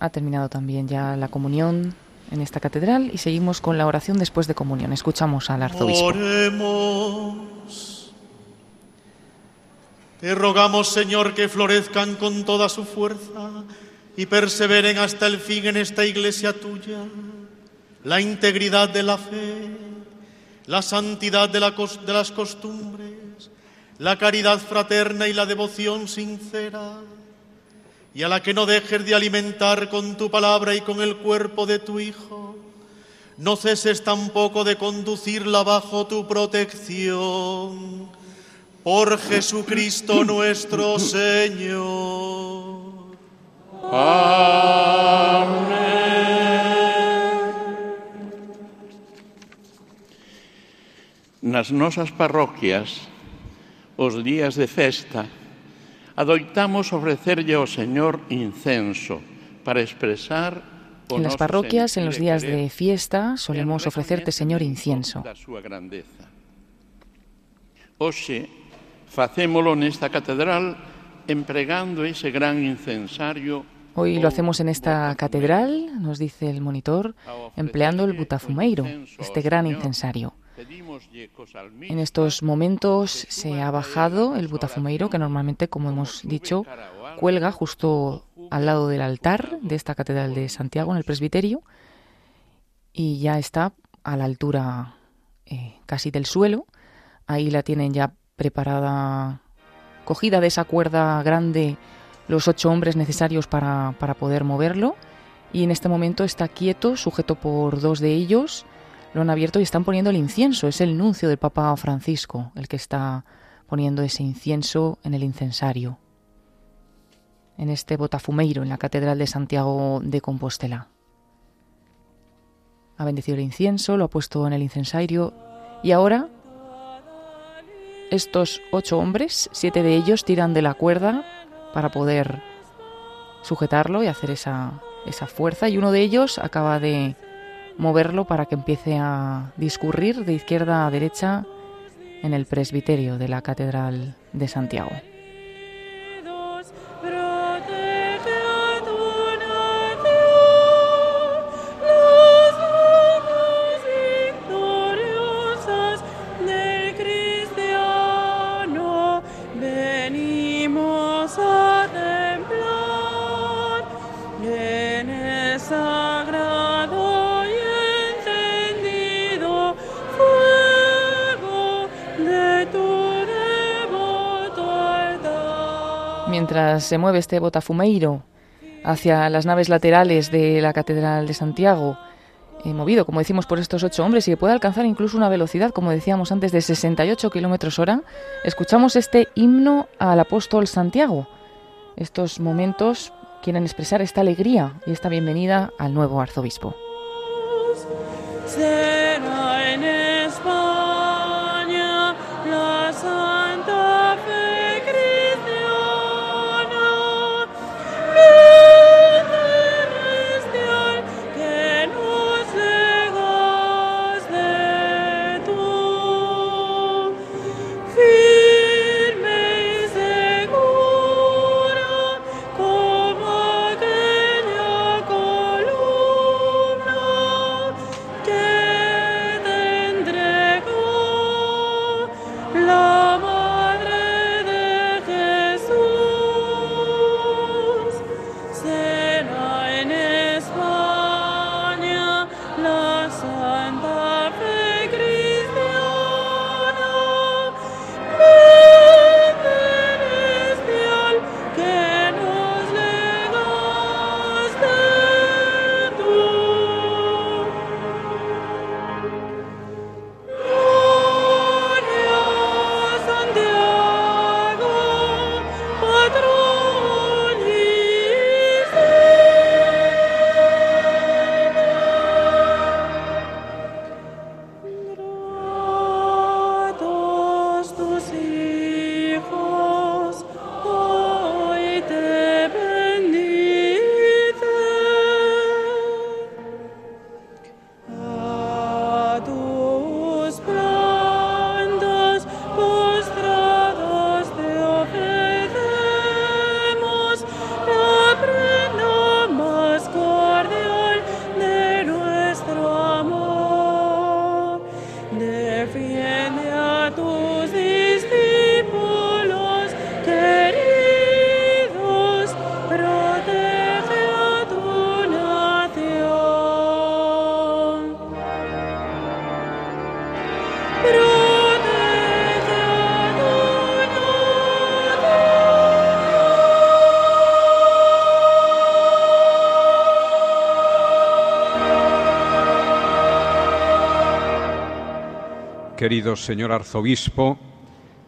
Ha terminado también ya la comunión en esta catedral y seguimos con la oración después de comunión. Escuchamos al arzobispo. Oremos. Te rogamos, Señor, que florezcan con toda su fuerza y perseveren hasta el fin en esta iglesia tuya la integridad de la fe, la santidad de, la de las costumbres, la caridad fraterna y la devoción sincera, y a la que no dejes de alimentar con tu palabra y con el cuerpo de tu Hijo. No ceses tampoco de conducirla bajo tu protección. Por Jesucristo nuestro Señor. Nas nosas parroquias, os días de festa, adoitamos ofrecerlle ao Señor incenso para expresar En las parroquias, en los e días de fiesta, solemos ofrecerte, Señor, incienso. Hoxe facémolo nesta catedral empregando ese gran incensario Hoy lo hacemos en esta catedral, nos dice el monitor, empleando el butafumeiro, este gran incensario. En estos momentos se ha bajado el butafumeiro, que normalmente, como hemos dicho, cuelga justo al lado del altar de esta catedral de Santiago, en el presbiterio, y ya está a la altura eh, casi del suelo. Ahí la tienen ya preparada, cogida de esa cuerda grande los ocho hombres necesarios para, para poder moverlo y en este momento está quieto, sujeto por dos de ellos, lo han abierto y están poniendo el incienso. Es el nuncio del Papa Francisco el que está poniendo ese incienso en el incensario, en este botafumeiro, en la Catedral de Santiago de Compostela. Ha bendecido el incienso, lo ha puesto en el incensario y ahora estos ocho hombres, siete de ellos tiran de la cuerda para poder sujetarlo y hacer esa, esa fuerza y uno de ellos acaba de moverlo para que empiece a discurrir de izquierda a derecha en el presbiterio de la Catedral de Santiago. Se mueve este botafumeiro hacia las naves laterales de la Catedral de Santiago, eh, movido, como decimos, por estos ocho hombres y que puede alcanzar incluso una velocidad, como decíamos antes, de 68 kilómetros hora, escuchamos este himno al apóstol Santiago. Estos momentos quieren expresar esta alegría y esta bienvenida al nuevo arzobispo. Querido señor arzobispo,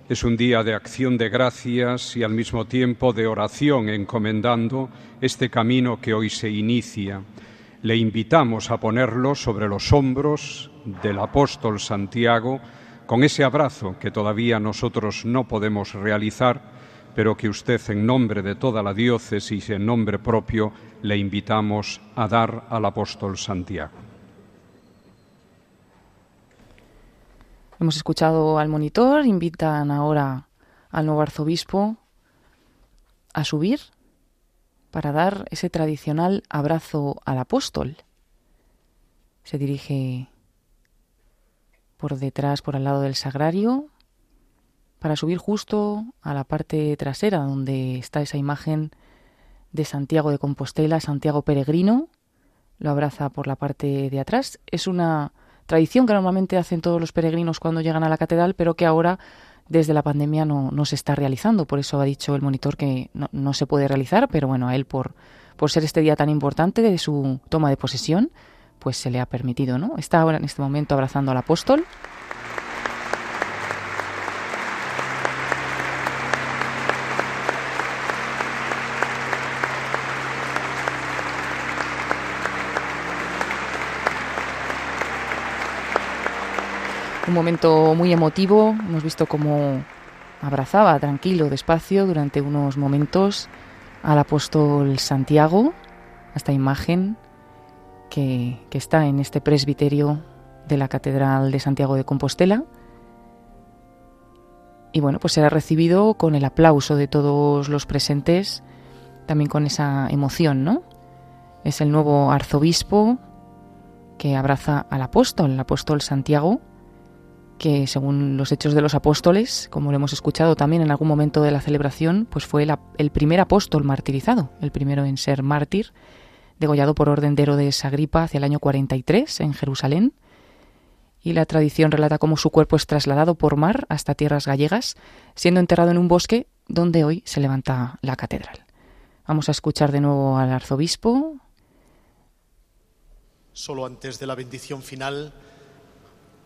es un día de acción de gracias y al mismo tiempo de oración encomendando este camino que hoy se inicia. Le invitamos a ponerlo sobre los hombros del apóstol Santiago con ese abrazo que todavía nosotros no podemos realizar, pero que usted en nombre de toda la diócesis y en nombre propio le invitamos a dar al apóstol Santiago. Hemos escuchado al monitor, invitan ahora al nuevo arzobispo a subir para dar ese tradicional abrazo al apóstol. Se dirige por detrás, por al lado del sagrario, para subir justo a la parte trasera donde está esa imagen de Santiago de Compostela, Santiago peregrino, lo abraza por la parte de atrás. Es una tradición que normalmente hacen todos los peregrinos cuando llegan a la catedral, pero que ahora desde la pandemia no, no se está realizando. Por eso ha dicho el monitor que no, no, se puede realizar, pero bueno, a él por, por ser este día tan importante de su toma de posesión, pues se le ha permitido, ¿no? Está ahora en este momento abrazando al apóstol. Un momento muy emotivo. Hemos visto cómo abrazaba tranquilo, despacio, durante unos momentos al apóstol Santiago, esta imagen que, que, está en este presbiterio de la Catedral de Santiago de Compostela. Y bueno, pues será recibido con el aplauso de todos los presentes, también con esa emoción, ¿no? Es el nuevo arzobispo que abraza al apóstol, el apóstol Santiago, que según los hechos de los apóstoles, como lo hemos escuchado también en algún momento de la celebración, pues fue el, primer apóstol martirizado, el primero en ser mártir, degollado por orden de Herodes Agripa hacia el año 43 en Jerusalén. Y la tradición relata cómo su cuerpo es trasladado por mar hasta tierras gallegas, siendo enterrado en un bosque donde hoy se levanta la catedral. Vamos a escuchar de nuevo al arzobispo. Solo antes de la bendición final,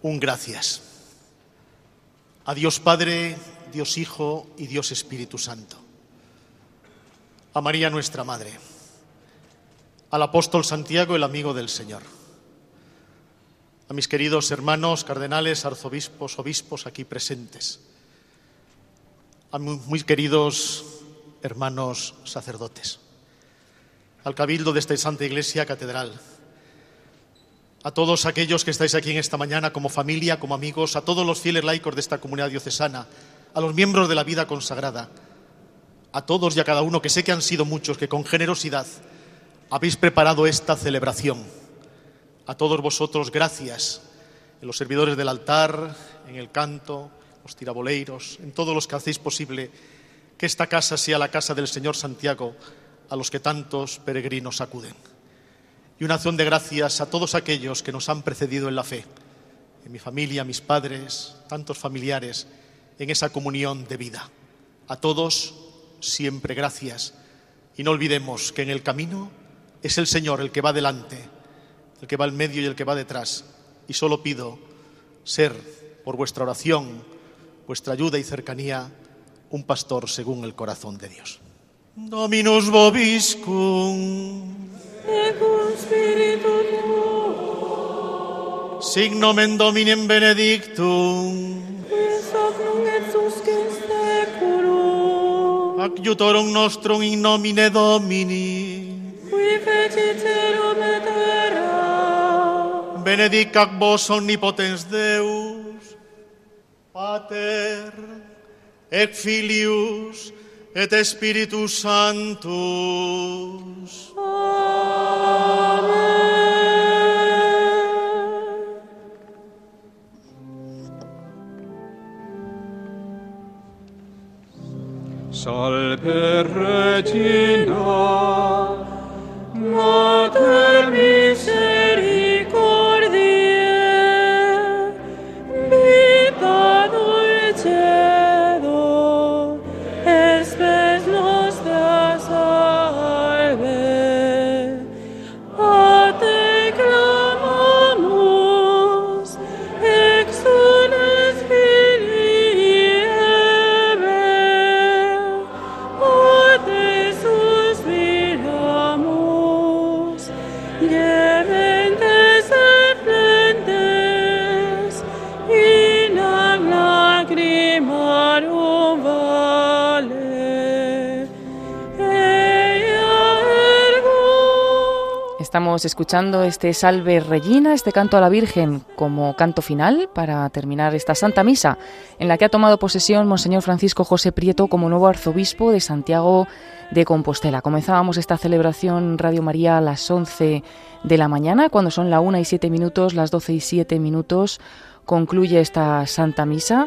un gracias a Dios Padre, Dios Hijo y Dios Espíritu Santo. A María nuestra Madre. Al apóstol Santiago, el amigo del Señor. A mis queridos hermanos, cardenales, arzobispos, obispos aquí presentes. A muy queridos hermanos sacerdotes. Al cabildo de esta Santa Iglesia Catedral a todos aquellos que estáis aquí en esta mañana como familia, como amigos, a todos los fieles laicos de esta comunidad diocesana, a los miembros de la vida consagrada, a todos y a cada uno, que sé que han sido muchos, que con generosidad habéis preparado esta celebración. A todos vosotros, gracias en los servidores del altar, en el canto, los tiraboleiros, en todos los que hacéis posible que esta casa sea la casa del Señor Santiago, a los que tantos peregrinos acuden y una acción de gracias a todos aquellos que nos han precedido en la fe, en mi familia, mis padres, tantos familiares, en esa comunión de vida. A todos, siempre gracias. Y no olvidemos que en el camino es el Señor el que va delante, el que va al medio y el que va detrás. Y solo pido ser, por vuestra oración, vuestra ayuda y cercanía, un pastor según el corazón de Dios. Dominus vobiscum. et spiritu tuo. Sic nomen Dominem benedictum. Quis hoc nunc et suscit seculum. Ac iutorum nostrum in nomine Domini. Qui fecit celum et terra. Benedicat vos omnipotens Deus, Pater, et Filius, et Spiritus Sanctus. Amen. Salve Regina, Mater misericordiae, Estamos escuchando este Salve Regina, este canto a la Virgen como canto final para terminar esta Santa Misa, en la que ha tomado posesión Monseñor Francisco José Prieto como nuevo arzobispo de Santiago de Compostela. Comenzábamos esta celebración Radio María a las 11 de la mañana, cuando son la 1 y 7 minutos, las 12 y 7 minutos concluye esta Santa Misa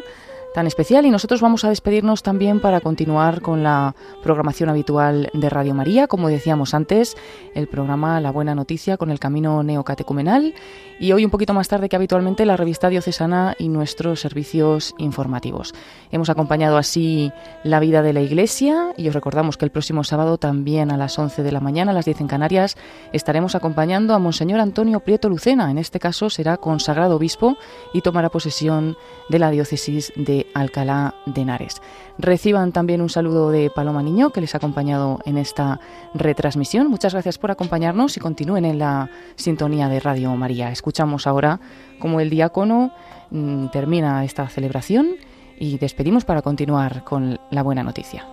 tan especial. Y nosotros vamos a despedirnos también para continuar con la programación habitual de Radio María, como decíamos antes, el programa La Buena Noticia con el Camino Neocatecumenal. Y hoy un poquito más tarde que habitualmente la revista diocesana y nuestros servicios informativos. Hemos acompañado así la vida de la Iglesia y os recordamos que el próximo sábado también a las 11 de la mañana, a las 10 en Canarias, estaremos acompañando a Monseñor Antonio Prieto Lucena, en este caso será consagrado obispo y tomará posesión de la diócesis de Alcalá de Henares. Reciban también un saludo de Paloma Niño, que les ha acompañado en esta retransmisión. Muchas gracias por acompañarnos y continúen en la sintonía de Radio María. Escuchamos ahora cómo el diácono mm, termina esta celebración y despedimos para continuar con la buena noticia.